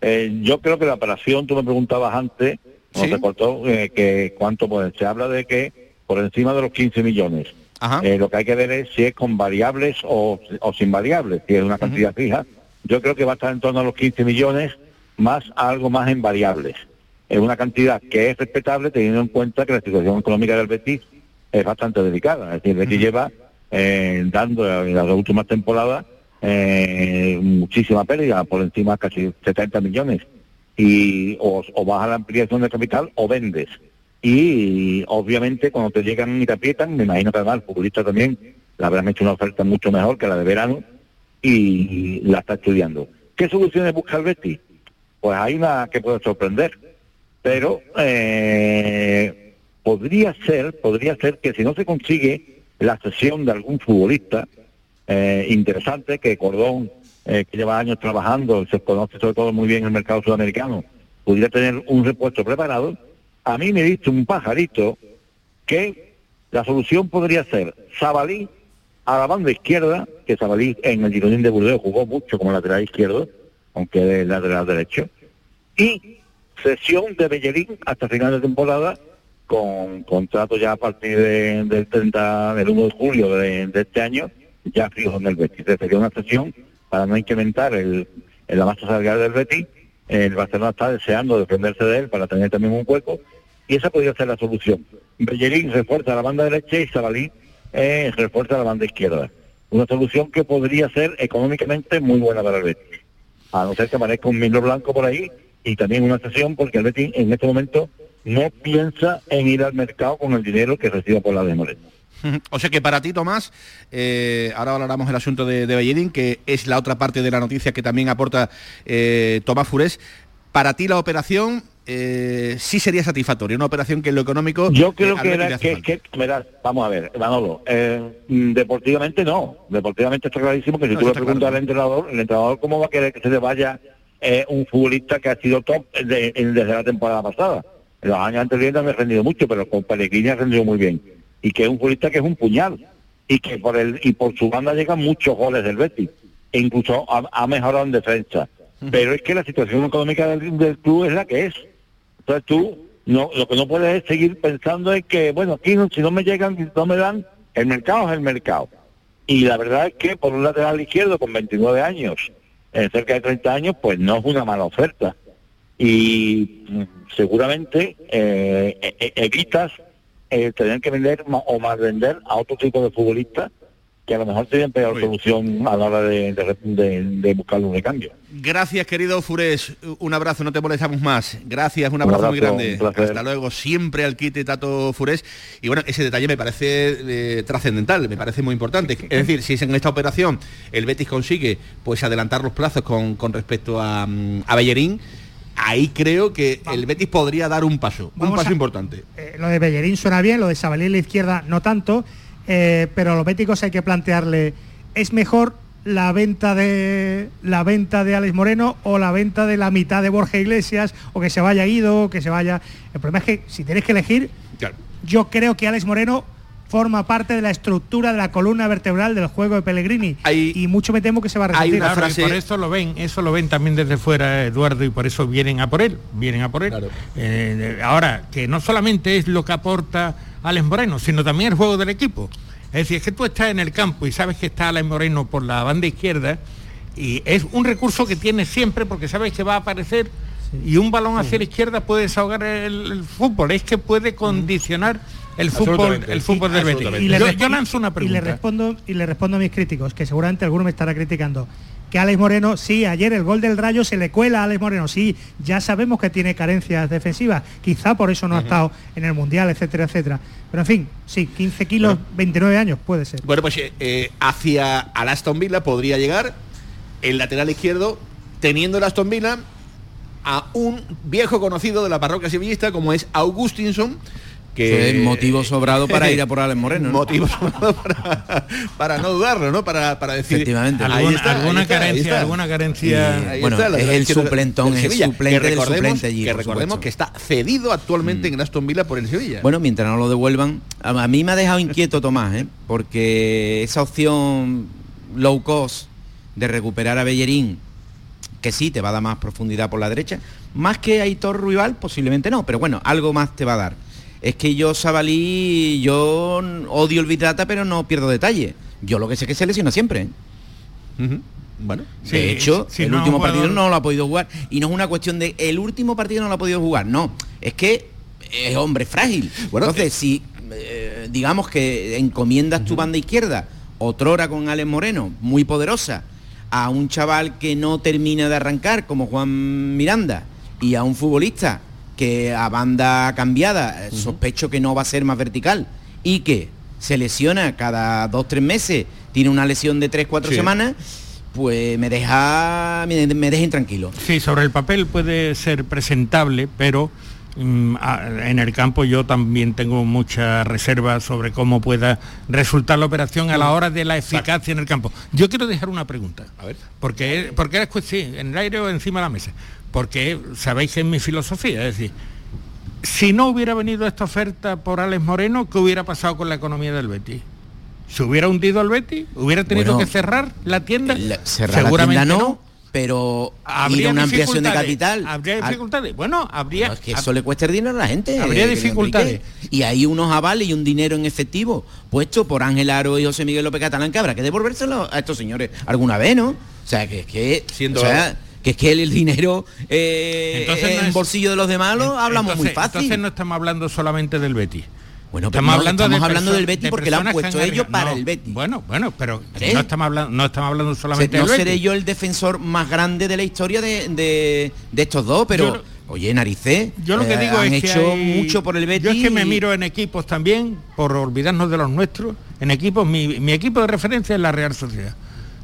eh, yo creo que la operación, tú me preguntabas antes, no ¿Sí? te cortó, eh, que cuánto pues se habla de que por encima de los 15 millones. Eh, lo que hay que ver es si es con variables o, o sin variables, si es una cantidad fija. Yo creo que va a estar en torno a los 15 millones más algo más en variables. Es una cantidad que es respetable teniendo en cuenta que la situación económica del Betis es bastante delicada. Es decir, el Betis lleva eh, dando en las últimas temporadas eh, muchísima pérdida, por encima casi 70 millones. Y o, o vas a la ampliación de capital o vendes. Y obviamente cuando te llegan y te aprietan, me imagino que además el futbolista también le habrán hecho una oferta mucho mejor que la de verano y la está estudiando. ¿Qué soluciones busca el Betis? Pues hay una que puede sorprender, pero eh, podría ser, podría ser que si no se consigue la cesión de algún futbolista eh, interesante, que Cordón, eh, que lleva años trabajando, se conoce sobre todo muy bien el mercado sudamericano, pudiera tener un repuesto preparado, a mí me dice un pajarito que la solución podría ser Sabalí a la banda izquierda, que Sabalí en el Gironín de Burdeos jugó mucho como lateral izquierdo, aunque es lateral derecho, y sesión de Bellerín hasta final de temporada con contrato ya a partir de- del 30 del 1 de julio de, de este año ya fijo en el Betis. Sería una sesión para no incrementar el, el salarial del Betis. El Barcelona está deseando defenderse de él para tener también un hueco y esa podría ser la solución. Bellerín refuerza la banda derecha y Sabalí eh, refuerza la banda izquierda. Una solución que podría ser económicamente muy buena para el Betis. A no ser que aparezca un Milo Blanco por ahí y también una sesión porque el Betis en este momento no piensa en ir al mercado con el dinero que reciba por la de. O sea que para ti, Tomás, eh, ahora valoramos el asunto de, de Bellerín, que es la otra parte de la noticia que también aporta eh, Tomás Furés. Para ti la operación eh, sí sería satisfactoria, una operación que en lo económico... Yo creo eh, al que, era, que, que- verás, vamos a ver, Manolo, eh, mm, deportivamente no, deportivamente está clarísimo que si No, tú le preguntas claro. al entrenador, el entrenador cómo va a querer que se le vaya eh, un futbolista que ha sido top de- en- desde la temporada pasada. En los años anteriores no ha rendido mucho, pero con Pellegrini ha rendido muy bien. Y que es un futbolista que es un puñal y que por el y por su banda llegan muchos goles del Betis. E incluso ha, ha mejorado en defensa. Pero es que la situación económica del, del club es la que es. Entonces tú no, lo que no puedes es seguir pensando es que, bueno, aquí no- si no me llegan, si no me dan, el mercado es el mercado. Y la verdad es que por un lateral izquierdo con 29 años, eh, cerca de 30 años, pues no es una mala oferta. Y mm, seguramente eh, e- e- evitas eh, tener que vender o más vender a otro tipo de futbolistas que a lo mejor tienen peor solución a la hora de, de, de- de buscar un recambio. Gracias, querido Furés. Un abrazo, no te molestamos más. Gracias, un Un abrazo, muy grande. Hasta luego, siempre al quite Tato Furés. Y bueno, ese detalle me parece eh, trascendental, me parece muy importante. Es decir, si en esta operación el Betis consigue pues adelantar los plazos con, con respecto a, mm, a Bellerín, ahí creo que el Betis podría dar un paso, un paso a- importante. Eh, lo de Bellerín suena bien, lo de Sabalí en la izquierda no tanto, eh, pero a los béticos hay que plantearle, ¿es mejor la venta de la venta de Alex Moreno o la venta de la mitad de Borja Iglesias o que se vaya Guido o que se vaya el problema es que si tienes que elegir yo creo que Alex Moreno forma parte de la estructura de la columna vertebral del juego de Pellegrini. Y mucho me temo que se va a resistir Claro, y por eso lo ven, eso lo ven también desde fuera, Eduardo, y por eso vienen a por él, vienen a por él. Eh, ahora, que no solamente es lo que aporta Alex Moreno, sino también el juego del equipo. Es decir, es que tú estás en el campo y sabes que está Alex Moreno por la banda izquierda y es un recurso que tienes siempre porque sabes que va a aparecer y un balón hacia la izquierda puede desahogar el, el fútbol, es que puede condicionar el fútbol, el fútbol del Betis. Y le, Yo, lanzo una y pregunta. le respondo y le respondo a mis críticos, que seguramente alguno me estará criticando. Que Alex Moreno, sí, ayer el gol del Rayo se le cuela a Alex Moreno, sí, ya sabemos que tiene carencias defensivas, quizá por eso no ha estado en el Mundial, etcétera, etcétera. Pero en fin, sí, 15 kilos, 29 años, puede ser. Bueno, pues eh, hacia al Aston Villa podría llegar el lateral izquierdo, teniendo el Aston Villa a un viejo conocido de la parroquia sevillista como es Augustinson, que es motivo sobrado para ir a por Alex Moreno. ¿no? Motivo sobrado para, no dudarlo, ¿no? Para, para decir. Efectivamente. ¿Alguna, alguna carencia, alguna carencia. bueno, es el suplentón, es el suplente del suplente allí. Que recordemos que está cedido actualmente en Aston Villa por el Sevilla. Bueno, mientras no lo devuelvan. A, mí me ha dejado inquieto Tomás, ¿eh? porque esa opción low cost de recuperar a Bellerín, que sí te va a dar más profundidad por la derecha, más que Aitor Rival, posiblemente no, pero bueno, algo más te va a dar es que yo Sabalí, yo odio el Vitrata, pero no pierdo detalle. Yo lo que sé es que se lesiona siempre. ¿eh? Bueno, de hecho, el último partido no lo ha podido jugar. Y no es una cuestión de el último partido no lo ha podido jugar. No, es que es hombre frágil. Bueno, Entonces, eh, si eh, digamos que encomiendas tu banda izquierda, otrora con Alex Moreno, muy poderosa, a un chaval que no termina de arrancar, como Juan Miranda, y a un futbolista que a banda cambiada, eh, sospecho que no va a ser más vertical. Y que se lesiona cada dos, tres meses, tiene una lesión de tres, cuatro semanas, pues me deja, me, deja intranquilo. Sí, sobre el papel puede ser presentable, pero en el campo yo también tengo muchas reservas sobre cómo pueda resultar la operación a la hora de la eficacia en el campo. Yo quiero dejar una pregunta, a ver. porque, porque es cuestión, en el aire o encima de la mesa porque sabéis que es mi filosofía, es decir, si no hubiera venido esta oferta por Alex Moreno, ¿qué hubiera pasado con la economía del Betis? ¿Se hubiera hundido el Betis? ¿Hubiera tenido que cerrar la tienda? Seguramente no, pero habría una ampliación de capital. Habría dificultades. Bueno, habría. es que eso le cuesta el dinero a la gente. Habría dificultades. Y hay unos avales y un dinero en efectivo puesto por Ángel Aro y José Miguel López Catalán que habrá que devolvérselo a estos señores alguna vez, ¿no? O sea, que es que. Siendo que es que el, dinero eh, en bolsillo de los demás lo hablamos muy fácil. Entonces no estamos hablando solamente del Betis. Bueno, estamos hablando, estamos hablando del Betis porque lo han puesto ellos para el Betis. Bueno, bueno, pero no estamos hablando, no estamos hablando solamente No seré yo el defensor más grande de la historia de, estos dos, pero oye, narices. Yo lo que digo eh, han es hecho mucho por el Betis. Yo es que me miro en equipos también, por olvidarnos de los nuestros, en equipos, mi equipo de referencia es la Real Sociedad.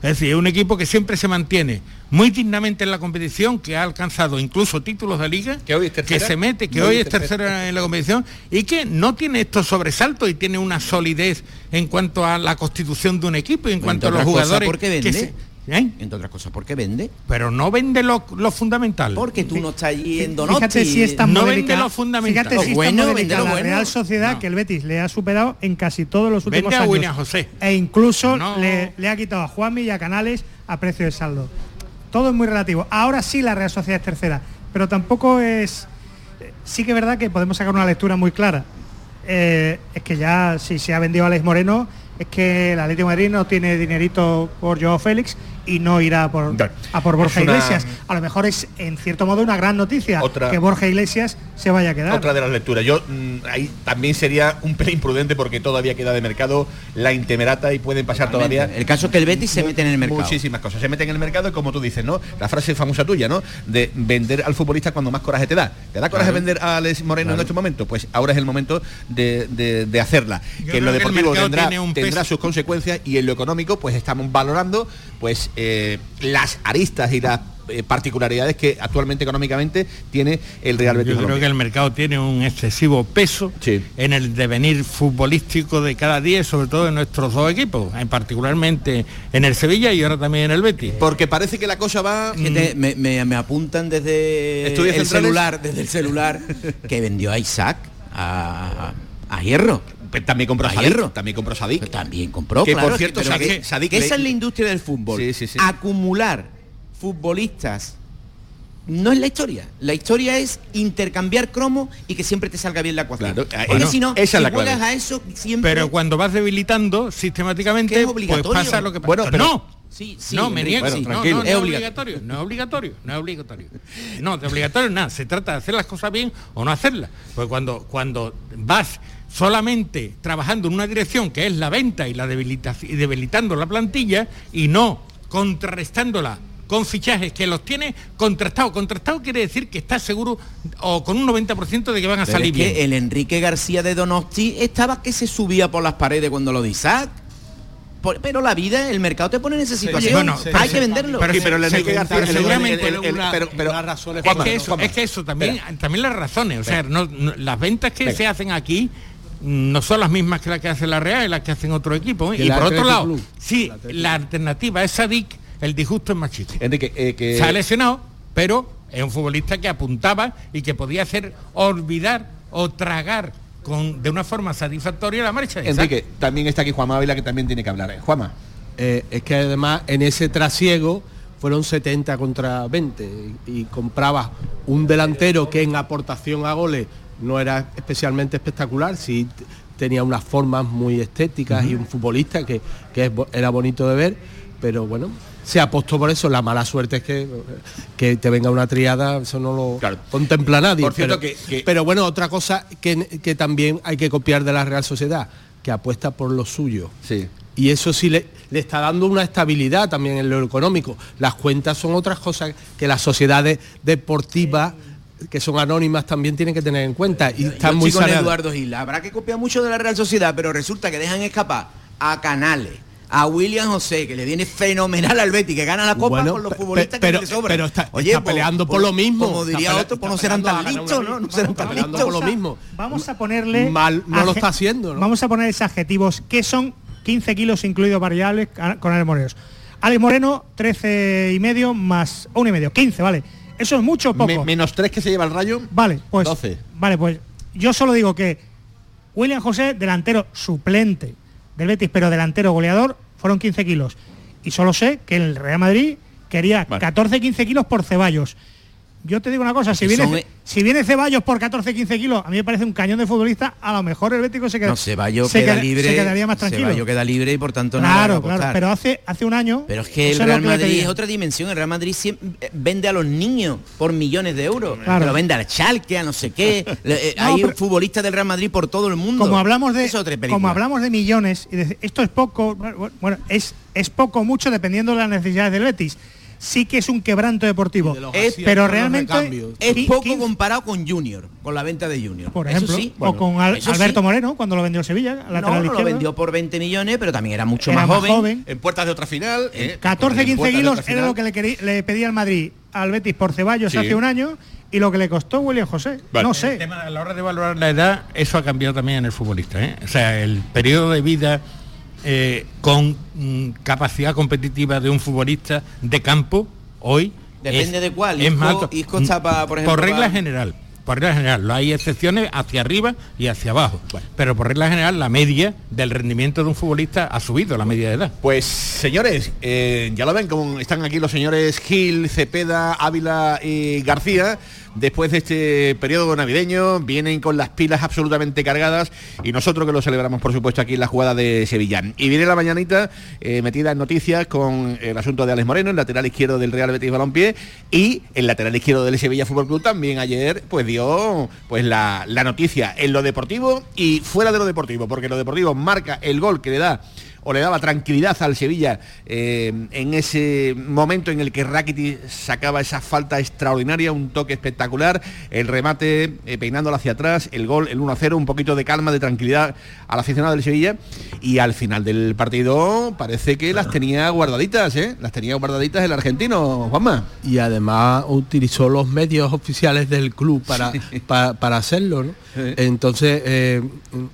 Es decir, es un equipo que siempre se mantiene muy dignamente en la competición, que ha alcanzado incluso títulos de liga, que, se mete, que hoy es tercera en la competición y que no tiene estos sobresaltos y tiene una solidez en cuanto a la constitución de un equipo y en cuanto a los jugadores. Porque vende. ¿Eh? Entre otras cosas, ¿por qué vende? Pero no vende lo, fundamental. Porque tú no estás allí en Donosti. Fíjate si es tan no vende lo fundamental. Fíjate si bueno, vende la bueno. Real Sociedad que el Betis le ha superado en casi todos los últimos vende a William José. E incluso le, le, ha quitado a Juanmi y a Canales a precio de saldo. Todo es muy relativo. Ahora sí la Real Sociedad es tercera, pero tampoco es... Sí que es verdad que podemos sacar una lectura muy clara. Eh, es que ya si se ha vendido a Alex Moreno, es que el Atlético de Madrid no tiene dinerito por Joao Félix y no irá por, a por Borja Iglesias. A lo mejor es en cierto modo una gran noticia que Borja Iglesias se vaya a quedar. Otra de las lecturas. Yo mm, ahí también sería un pelín imprudente porque todavía queda de mercado la intemerata y pueden pasar todavía. El caso es que el Betis se mete en el mercado. Muchísimas cosas. Se mete en el mercado y como tú dices, ¿no? La frase famosa tuya, ¿no? De vender al futbolista cuando más coraje te da. ¿Te da coraje vender a Alex Moreno en este momento? Pues ahora es el momento de, hacerla. que en lo deportivo tendrá, tendrá sus consecuencias y en lo económico pues estamos valorando pues eh, las aristas y las eh, particularidades que actualmente económicamente tiene el Real Betis. Yo creo que el mercado tiene un excesivo peso en el devenir futbolístico de cada día, sobre todo en nuestros dos equipos, en particularmente en el Sevilla y ahora también en el Betis. Porque parece que la cosa va. Mm. me, apuntan desde el celular, desde el celular, que vendió a Isaac a, Hierro pues también compró a Hierro. También compró Sadik. También compró, que por cierto, Sadik, esa es la industria del fútbol. Acumular futbolistas no es la historia. La historia es intercambiar cromo y que siempre te salga bien la ecuación. Porque si no, si juegas a eso siempre... Pero cuando vas debilitando sistemáticamente, pues pasa lo que pasa. Bueno, pero no. Sí, sí, no, me niego, sí. no, no, es obligatorio, no es obligatorio, no es obligatorio. No, de obligatorio nada, se trata de hacer las cosas bien o no hacerlas. Pues cuando, cuando vas solamente trabajando en una dirección que es la venta y la debilitando la plantilla y no contrarrestándola con fichajes que los tiene contrastados. Contrastado quiere decir que está seguro o con un 90% de que van a salir bien. el Enrique García de Donosti estaba que se subía por las paredes cuando lo de Isaac. pero la vida, el mercado te pone en esa situación. hay que venderlo. Pero, Sí, pero el Enrique García- seguramente el- el- una- pero- pero- una razón es, que eso, es que eso también, también las razones, o sea, no- no- las ventas que Venga. se hacen aquí no son las mismas que las que hace la Real y las que hacen otro equipo. ¿eh? Y por otro lado, Club. sí, la alternativa es Sadik, el disgusto es más chico. Enrique, eh, que- Se ha lesionado, pero es un futbolista que apuntaba y que podía hacer olvidar o tragar con, de una forma satisfactoria la marcha. de Enrique, también está aquí Juanma Ávila que también tiene que hablar. ¿eh? Juanma. Eh, es que además en ese trasiego fueron 70 contra 20 y, y comprabas un delantero que en aportación a goles no era especialmente espectacular, sí tenía unas formas muy estéticas y un futbolista que, que era bonito de ver, pero bueno, se apostó por eso, la mala suerte es que, que te venga una triada, eso no lo contempla nadie. Por cierto, pero, que- que- pero bueno, otra cosa que, que también hay que copiar de la Real Sociedad, que apuesta por lo suyo. Sí. Y eso sí le, le está dando una estabilidad también en lo económico. Las cuentas son otras cosas que las sociedades deportivas que son anónimas también tienen que tener en cuenta y están muy con. Eduardo Gil. Habrá que copiar mucho de la Real Sociedad, pero resulta que dejan escapar a Canales, a William José, que le viene fenomenal al Betty, que gana la copa Bueno, con los futbolistas pe- pero- que le sobran. pero está- está peleando por lo mismo. Como diría otro, pues no serán tan listos, ¿no? No serán Está tan peleando listos. por lo mismo. Vamos a ponerle... Mal no lo está haciendo, ¿no? Vamos a poner esos adjetivos que son 15 kilos incluidos variables con Alex Moreno. Alex Moreno, 13 y medio más uno y medio, 15, ¿vale? Eso es mucho o poco. Me- menos tres que se lleva el rayo. Vale, pues 12. Vale, pues yo solo digo que William José, delantero suplente del Betis, pero delantero goleador, fueron 15 kilos. Y solo sé que el Real Madrid quería 14-15 kilos por Ceballos. Yo te digo una cosa, si viene, son- si viene Ceballos por 14-15 kilos, a mí me parece un cañón de futbolista, a lo mejor el Bético se, queda, No, Ceballos se queda queda- libre. se quedaría más tranquilo. Ceballos queda libre y por tanto no Claro, apostar. claro, pero hace, hace un año... Pero es que el Real Madrid es otra dimensión. El Real Madrid siempre vende a los niños por millones de euros. Claro. Lo vende al Schalke, a no sé qué. Le- eh, No, Hay futbolistas del Real Madrid por todo el mundo. como hablamos de como hablamos de millones y de- esto es poco bueno, es es poco mucho dependiendo de las necesidades del Betis sí que es un quebranto deportivo Es- pero realmente es poco 15, comparado con Junior, con la venta de Junior. por ejemplo sí. o con Al- Alberto sí. Moreno cuando lo vendió Sevilla No, lateral no lo vendió por 20 millones, pero también era mucho Era más, más joven. joven. En puertas de otra final. eh, 14 en 15 puertas de kilos era lo que le, quería- le pedía al Madrid al Betis por Ceballos Sí. hace un año y lo que le costó William José Vale. no El sé tema, a la hora de valorar la edad, eso ha cambiado también en el futbolista. ¿eh? O sea, el periodo de vida eh, con mm, capacidad competitiva de un futbolista de campo hoy Depende es- de cuál. Es Isco- más alto. Isco está pa- por ejemplo, por regla general. Por regla general, lo hay excepciones hacia arriba y hacia abajo. Pero por regla general, la media del rendimiento de un futbolista ha subido la media de edad. Pues señores, eh, ya lo ven, como están aquí los señores Gil, Cepeda, Ávila y García. Después de este periodo navideño, vienen con las pilas absolutamente cargadas y nosotros que lo celebramos, por supuesto, aquí en la jugada de Sevilla. Y viene la mañanita eh, metida en noticias con el asunto de Alex Moreno, el lateral izquierdo del Real Betis Balompié, y el lateral izquierdo del Sevilla Fútbol Club también ayer pues dio pues la, la noticia en lo deportivo y fuera de lo deportivo, porque lo deportivo marca el gol que le da o le daba tranquilidad al Sevilla eh, en ese momento en el que Rakitic sacaba esa falta extraordinaria, un toque espectacular, el remate eh, peinándola hacia atrás, el gol, el 1-0, un poquito de calma, de tranquilidad al aficionado del Sevilla y al final del partido parece que las tenía guardaditas, ¿eh? las tenía guardaditas el argentino, Juanma. y además utilizó los medios oficiales del club para, pa- para hacerlo. ¿no? Entonces, eh,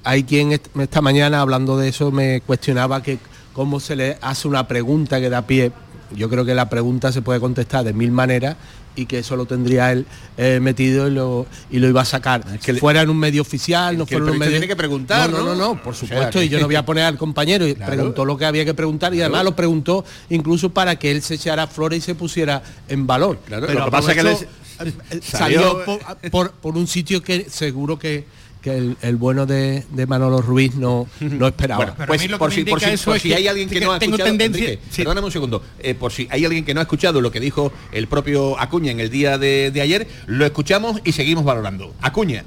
hay quien est- esta mañana hablando de eso me cuestionaba que cómo se le hace una pregunta que da pie. Yo creo que la pregunta se puede contestar de mil maneras y que eso lo tendría él eh, metido y lo, y lo iba a sacar. fuera en un medio oficial, no que fuera en un medio... tiene que preguntar, no, no, ¿no? no, no, por O sea, supuesto, que- y yo no voy a poner al compañero y Claro. preguntó lo que había que preguntar y además lo preguntó incluso para que él se echara flores y se pusiera en valor. Claro, lo que pasa es que les- eh, salió- salió por, por- por un sitio que seguro que, que el, el bueno de, de Manolo Ruiz no, no esperaba. Bueno, pues por si, por si- por si hay alguien que no ha escuchado, tendencia- Enrique, perdóname un segundo, eh, por si hay alguien que no ha escuchado lo que dijo el propio Acuña en el día de, de ayer, lo escuchamos y seguimos valorando. Acuña.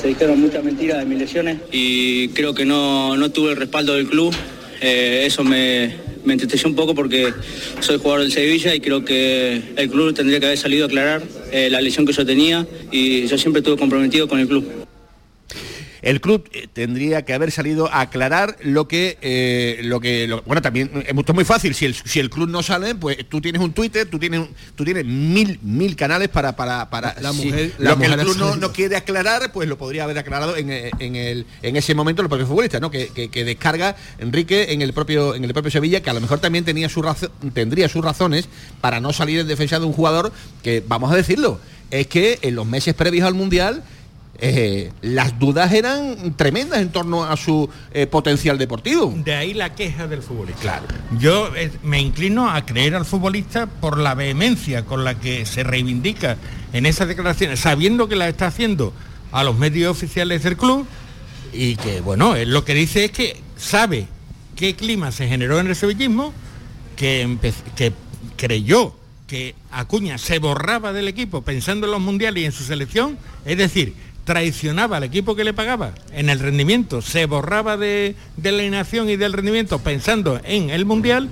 Se dijeron muchas mentiras de mis lesiones y creo que no, no tuve el respaldo del club. Eh, eso me, me entristeció un poco porque soy jugador del Sevilla y creo que el club tendría que haber salido a aclarar eh, la lesión que yo tenía y yo siempre estuve comprometido con el club. El club eh, tendría que haber salido a aclarar lo que, eh, lo que, bueno, también es muy fácil, si el, si el club no sale, pues tú tienes un Twitter, tú tienes, tú tienes mil, mil canales para, para, para la mujer, lo que el club no, no, quiere aclarar, pues lo podría haber aclarado en, en, el, en ese momento el propio futbolista, ¿no? Que, que, descarga Enrique en el propio, en el propio Sevilla, que a lo mejor también tenía su razón, tendría sus razones para no salir en defensa de un jugador que, vamos a decirlo, es que en los meses previos al Mundial eh, las dudas eran tremendas en torno a su eh, potencial deportivo. De ahí la queja del futbolista. Claro. Yo eh, me inclino a creer al futbolista por la vehemencia con la que se reivindica en esas declaraciones, sabiendo que la está haciendo a los medios oficiales del club y que, bueno, él lo que dice es que sabe qué clima se generó en el sevillismo, que, que creyó que Acuña se borraba del equipo pensando en los mundiales y en su selección, es decir, traicionaba al equipo que le pagaba en el rendimiento, se borraba de, la inacción y del rendimiento pensando en el mundial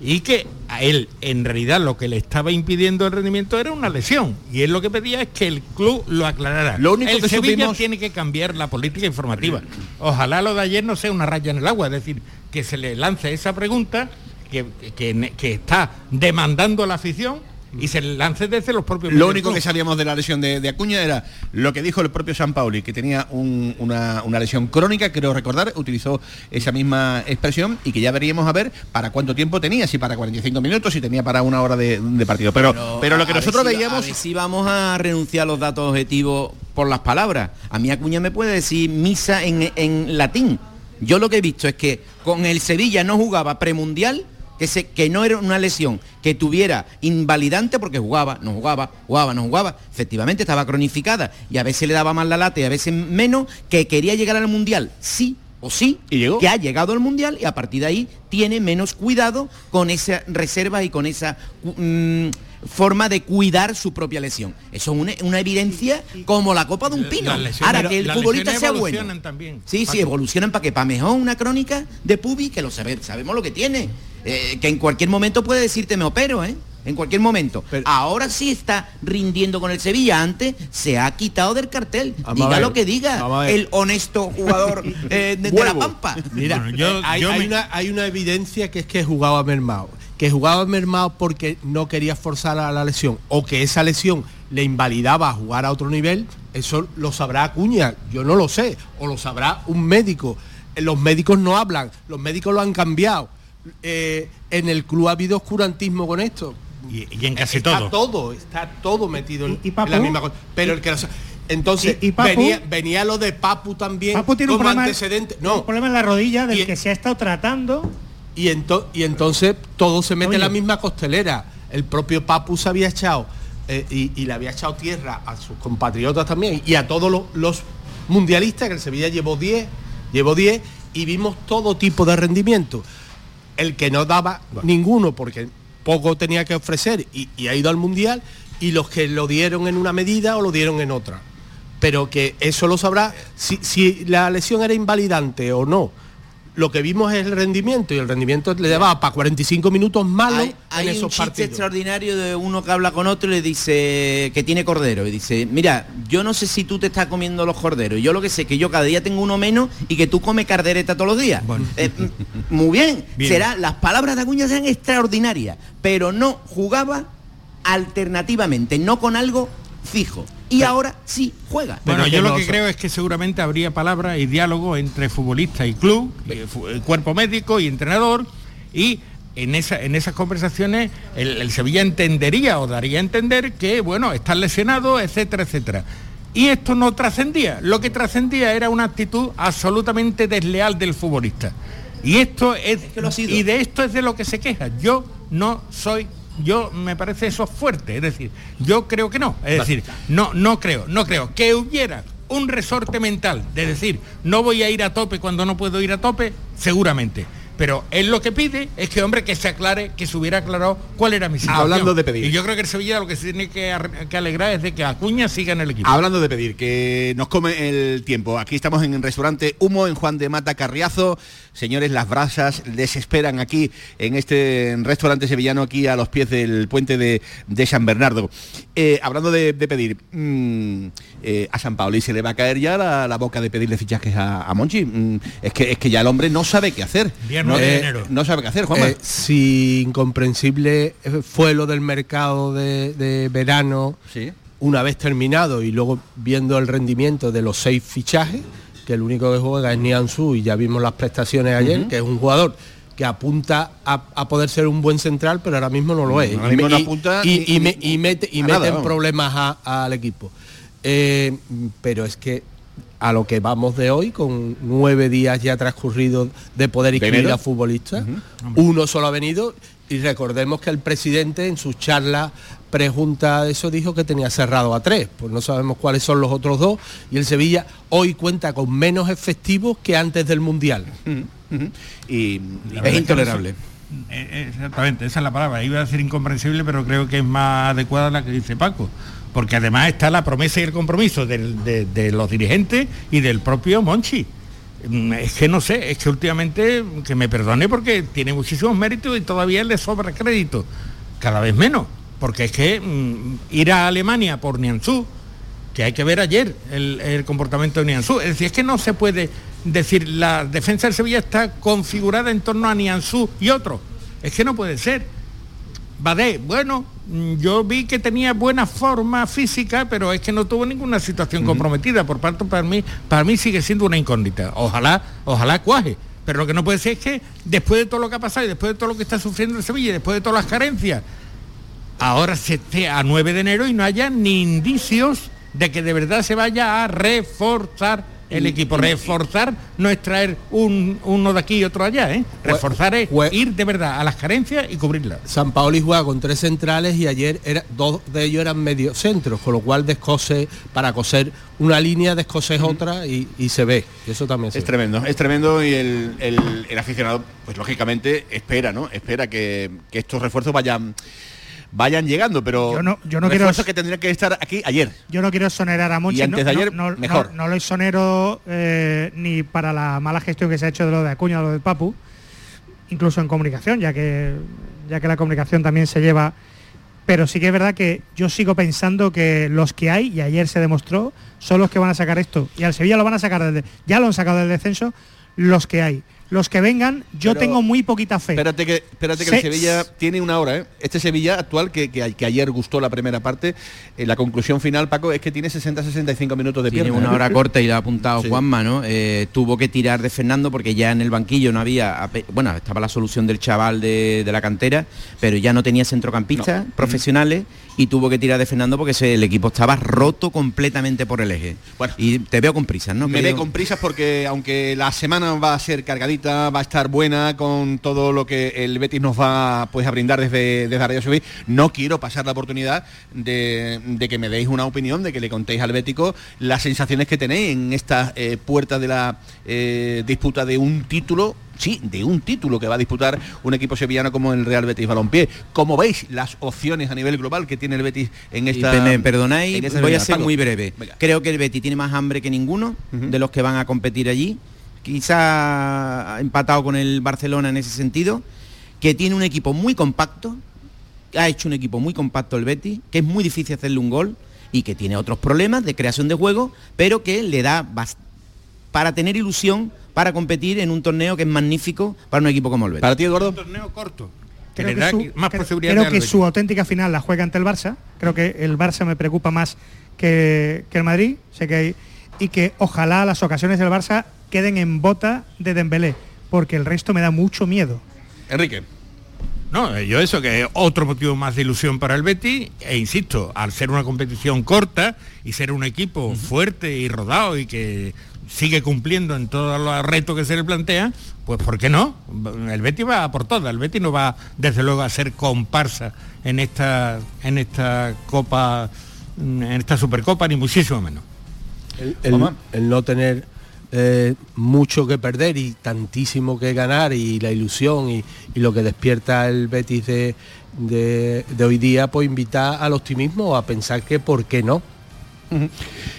y que a él en realidad lo que le estaba impidiendo el rendimiento era una lesión y él lo que pedía es que el club lo aclarara. Lo único el que Sevilla tiene que cambiar la política informativa. Ojalá lo de ayer no sea una raya en el agua, es decir, que se le lance esa pregunta que, que está demandando la afición y se lance desde los propios Lo único que sabíamos de la lesión de, Acuña era lo que dijo el propio San Pauli, que tenía una, lesión crónica, creo recordar, utilizó esa misma expresión y que ya veríamos a ver para cuánto tiempo tenía, si para 45 minutos, si tenía para una hora de, partido. Pero, pero, lo que nosotros veíamos... si vamos a renunciar a los datos objetivos por las palabras. A mí Acuña me puede decir misa en, en latín. Yo lo que he visto es que con el Sevilla no jugaba premundial que, se, que no era una lesión que tuviera invalidante porque jugaba, no jugaba, jugaba, no jugaba, efectivamente estaba cronificada y a veces le daba más la lata y a veces menos, que quería llegar al Mundial, sí o sí, ¿Y llegó? que ha llegado al Mundial y a partir de ahí tiene menos cuidado con esa reserva y con esa... Mm, forma de cuidar su propia lesión. Eso es una, evidencia como la copa de un pino. Ahora que el futbolista sea bueno. También. Sí, sí, evolucionan para que para mejor una crónica de Pubi, que lo sabe, sabemos lo que tiene. Eh, que en cualquier momento puede decirte me opero, ¿eh? En cualquier momento. Ahora sí está rindiendo con el Sevilla. Antes se ha quitado del cartel. diga lo que diga el honesto jugador eh, de, la Pampa. Mira, hay, una, hay, una, evidencia que es que jugaba mermado. Que jugaba mermado porque no quería forzar a la lesión. O que esa lesión le invalidaba a jugar a otro nivel. Eso lo sabrá Acuña. Yo no lo sé. O lo sabrá un médico. Los médicos no hablan. Los médicos lo han cambiado eh, en el club ha habido oscurantismo con esto. Y, en casi está todo. todo. Está todo metido en, la misma cosa. Pero el que entonces venía, lo de Papu también Papu tiene un problema, antecedente. No. Un problema en la rodilla del que se ha estado tratando. Y, y entonces todo se mete en la misma costelera. El propio Papu se había echado eh, y, le había echado tierra a sus compatriotas también y a todos los, los mundialistas que el Sevilla llevó 10, llevó 10 y vimos todo tipo de rendimiento el que no daba ninguno porque poco tenía que ofrecer y, ha ido al Mundial y los que lo dieron en una medida o lo dieron en otra. Pero que eso lo sabrá si, si la lesión era invalidante o no lo que vimos es el rendimiento y el rendimiento le daba para 45 minutos malos hay, hay en esos un chiste extraordinario de uno que habla con otro y le dice que tiene cordero y dice, mira, yo no sé si tú te estás comiendo los corderos, yo lo que sé es que yo cada día tengo uno menos y que tú comes cardereta todos los días. Eh, muy bien. será las palabras de Acuña sean extraordinarias, pero no jugaba alternativamente, no con algo fijo y ahora sí juega. Bueno, yo lo que creo es que seguramente habría palabra y diálogo entre futbolista y club, eh, cuerpo médico y entrenador, y en, esa, en esas conversaciones el, Sevilla entendería o daría a entender que, bueno, están lesionados, etcétera, etcétera. Y esto no trascendía. Lo que trascendía era una actitud absolutamente desleal del futbolista. Y esto es, y de esto es de lo que se queja. Yo no soy yo me parece eso fuerte, es decir, yo creo que no, es decir, no, no creo, no creo que hubiera un resorte mental de decir, no voy a ir a tope cuando no puedo ir a tope, seguramente, pero él lo que pide es que, hombre, que se aclare, que se hubiera aclarado cuál era mi situación. Hablando de pedir. Y yo creo que el Sevilla lo que se tiene que, ar- que alegrar es de que Acuña siga en el equipo. Hablando de pedir, que nos come el tiempo. Aquí estamos en el restaurante Humo, en Juan de Mata Carriazo. Señores, las brasas les esperan aquí en este restaurante sevillano, aquí a los pies del puente de, de San Bernardo. Eh, hablando de, de pedir, mm, eh, a San Paoli se le va a caer ya la, la boca de pedirle fichajes a, a Monchi. Mm, es, que, es que ya el hombre no sabe qué hacer. No, eh, no sabe qué hacer, Juanma. Eh, si incomprensible eh, fue lo del mercado de, de verano, una vez terminado y luego viendo el rendimiento de los seis fichajes, que el único que juega es Nianzú y ya vimos las prestaciones ayer, que es un jugador que apunta a, a poder ser un buen central, pero ahora mismo no lo es. Ahora mismo no Y- apunta y, ni- y me- ni- y mete, y nada, vamos. problemas al equipo. Eh, pero es que a lo que vamos de hoy, con nueve días ya transcurridos de poder inscribir a futbolistas, uno solo ha venido y recordemos que el presidente en su charla prejunta de eso dijo que tenía cerrado a tres, pues no sabemos cuáles son los otros dos y el Sevilla hoy cuenta con menos efectivos que antes del Mundial. Y La eso- Eh, eh, Exactamente, esa es la palabra. Iba a decir incomprensible, pero creo que es más adecuada la que dice Paco. Porque además está la promesa y el compromiso de, los dirigentes y del propio Monchi. Mm, Es que no sé, es que últimamente, que me perdone porque tiene muchísimos méritos y todavía le sobra crédito. Cada vez menos. Porque es que mm, ir a Alemania por Nianzú, que hay que ver ayer el, el comportamiento de Nianzú. Es decir, es que no se puede decir la defensa del Sevilla está configurada en torno a Nianzú y otro. Es que no puede ser. Badé, bueno, mm, yo vi que tenía buena forma física, pero es que no tuvo ninguna situación comprometida. Por parte para mí, para mí sigue siendo una incógnita. Ojalá, ojalá cuaje. Pero lo que no puede ser es que después de todo lo que ha pasado y después de todo lo que está sufriendo el Sevilla, y después de todas las carencias, ahora se esté a 9 de enero y no haya ni indicios de que de verdad se vaya a reforzar el equipo. Reforzar no es traer un, uno de aquí y otro allá, ¿eh? Reforzar es ir de verdad a las carencias y cubrirlas. San Paoli juega con tres centrales y ayer era, dos de ellos eran medio centros, con lo cual descose para coser una línea, descoses otra y, y se ve. Eso también se Es ve. tremendo, es tremendo y el, el- el aficionado, pues lógicamente, espera, ¿no? Espera que, que estos refuerzos vayan vayan llegando, pero Yo no- yo no quiero- refuerzos que tendrían que estar aquí ayer. Yo no quiero sonerar a Monchi. Y antes no, de ayer, no, no- mejor. No, lo exonero eh, ni para la mala gestión que se ha hecho de lo de Acuña lo del Papu, incluso en comunicación, ya que, ya que la comunicación también se lleva. Pero sí que es verdad que yo sigo pensando que los que hay, y ayer se demostró, son los que van a sacar esto. Y al Sevilla lo van a sacar desde, ya lo han sacado del descenso, los que hay. Los que vengan, yo Pero- tengo muy poquita fe. Espérate que, espérate que Se- el Sevilla tiene una hora, ¿eh? Este Sevilla actual, que, que, ayer gustó la primera parte, eh, la conclusión final, Paco, es que tiene 60-65 minutos de Tiene pierna. una ¿eh? hora corta y la ha apuntado Sí. Juanma, ¿no? Eh, tuvo que tirar de Fernando porque ya en el banquillo no había, bueno, estaba la solución del chaval de, de la cantera, pero ya no tenía centrocampistas profesionales y tuvo que tirar de Fernando porque se- el equipo estaba roto completamente por el eje. y te veo con prisas, ¿no? Me ve querido? con prisas porque aunque la semana va a ser cargadita, va a estar buena con todo lo que el Betis nos va pues, a brindar desde, desde Radio no quiero pasar la oportunidad de, de que me deis una opinión, de que le contéis al Bético las sensaciones que tenéis en esta eh, puerta de la eh, disputa de un título sí, de un título que va a disputar un equipo sevillano como el Real Betis Balompié. Como veis las opciones a nivel global que tiene el Betis en Y esta pe- me perdonáis, voy a ser Paco. muy breve. Creo que el Betty tiene más hambre que ninguno de los que van a competir allí. Quizá empatado con el Barcelona en ese sentido. Que tiene un equipo muy compacto. Ha hecho un equipo muy compacto el Betty, que es muy difícil hacerle un gol y que tiene otros problemas de creación de juego, pero que le da para tener ilusión para competir en un torneo que es magnífico para un equipo como el Betis. Para ti, Eduardo. Un torneo corto. Que Creo le que da su- más creo- Creo que Betis. su auténtica final la juega ante el Barça. Creo que el Barça me preocupa más que, que el Madrid. Sé que hay- y que ojalá las ocasiones del Barça queden en bota de Dembélé, porque el resto me da mucho miedo. Enrique. No, eh, yo eso, que es otro motivo más de ilusión para el Betis, e insisto, al ser una competición corta y ser un equipo fuerte y rodado y que sigue cumpliendo en todos los retos que se le plantea, pues ¿por qué no? El Betis va por todas, el Betis no va desde luego a ser comparsa en esta, en esta copa, en esta supercopa, ni muchísimo menos. el, el- el no tener eh, mucho que perder y tantísimo que ganar y la ilusión y, lo que despierta el Betis de, hoy día, pues invita al optimismo, a pensar que por qué no.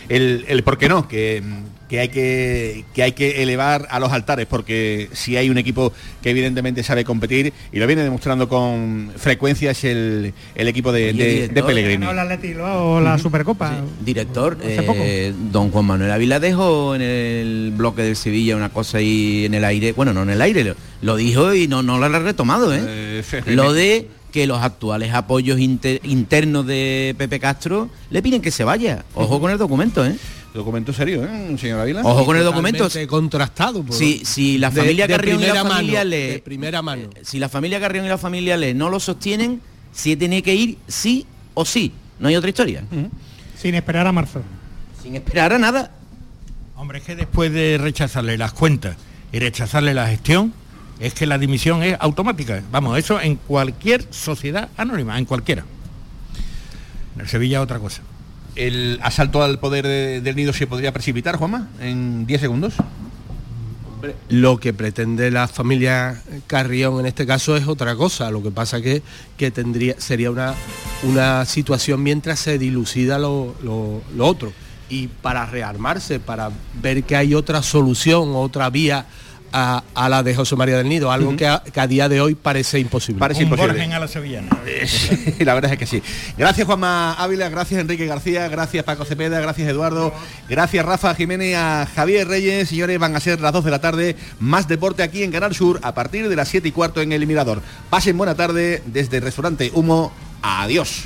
El por qué no, que que hay que, que hay que elevar a los altares, porque si hay un equipo que evidentemente sabe competir y lo viene demostrando con frecuencia es el, equipo de, de, Pellegrini. o la Supercopa. Director, eh, don Juan Manuel Ávila dejó en el bloque del Sevilla una cosa ahí en el aire, bueno, no en el aire, lo, dijo y no, no lo ha retomado, ¿eh? eh lo de que los actuales apoyos internos de Pepe Castro le piden que se vaya. Ojo con el documento, ¿eh? Documento serio, ¿eh, señor Ávila? Ojo con el documento. contrastado. si, si la familia Carrión y la familia Le, primera mano. Eh, si la familia Carrión y la familia Le no lo sostienen, sí tiene que ir sí o sí. No hay otra historia. Sin esperar a marzo. Sin esperar a nada. Hombre, es que después de rechazarle las cuentas y rechazarle la gestión, es que la dimisión es automática. Vamos, eso en cualquier sociedad anónima, en cualquiera. En el Sevilla otra cosa el asalto al poder del nido se podría precipitar, Juanma, en 10 segundos? Lo que pretende la familia Carrión en este caso es otra cosa. Lo que pasa que, que tendría, sería una, una situación mientras se dilucida lo, lo otro. Y para rearmarse, para ver que hay otra solución, otra vía a, la de José María del Nido, algo que, a, día de hoy parece imposible. Parece imposible. a la sevillana. la verdad es que sí. Gracias Juanma Ávila, gracias Enrique García, gracias Paco Cepeda, gracias Eduardo, gracias Rafa Jiménez, a Javier Reyes. Señores, van a ser las 2 de la tarde, más deporte aquí en Canal Sur a partir de las 7 y cuarto en el Mirador. Pasen buena tarde desde el restaurante Humo. Adiós.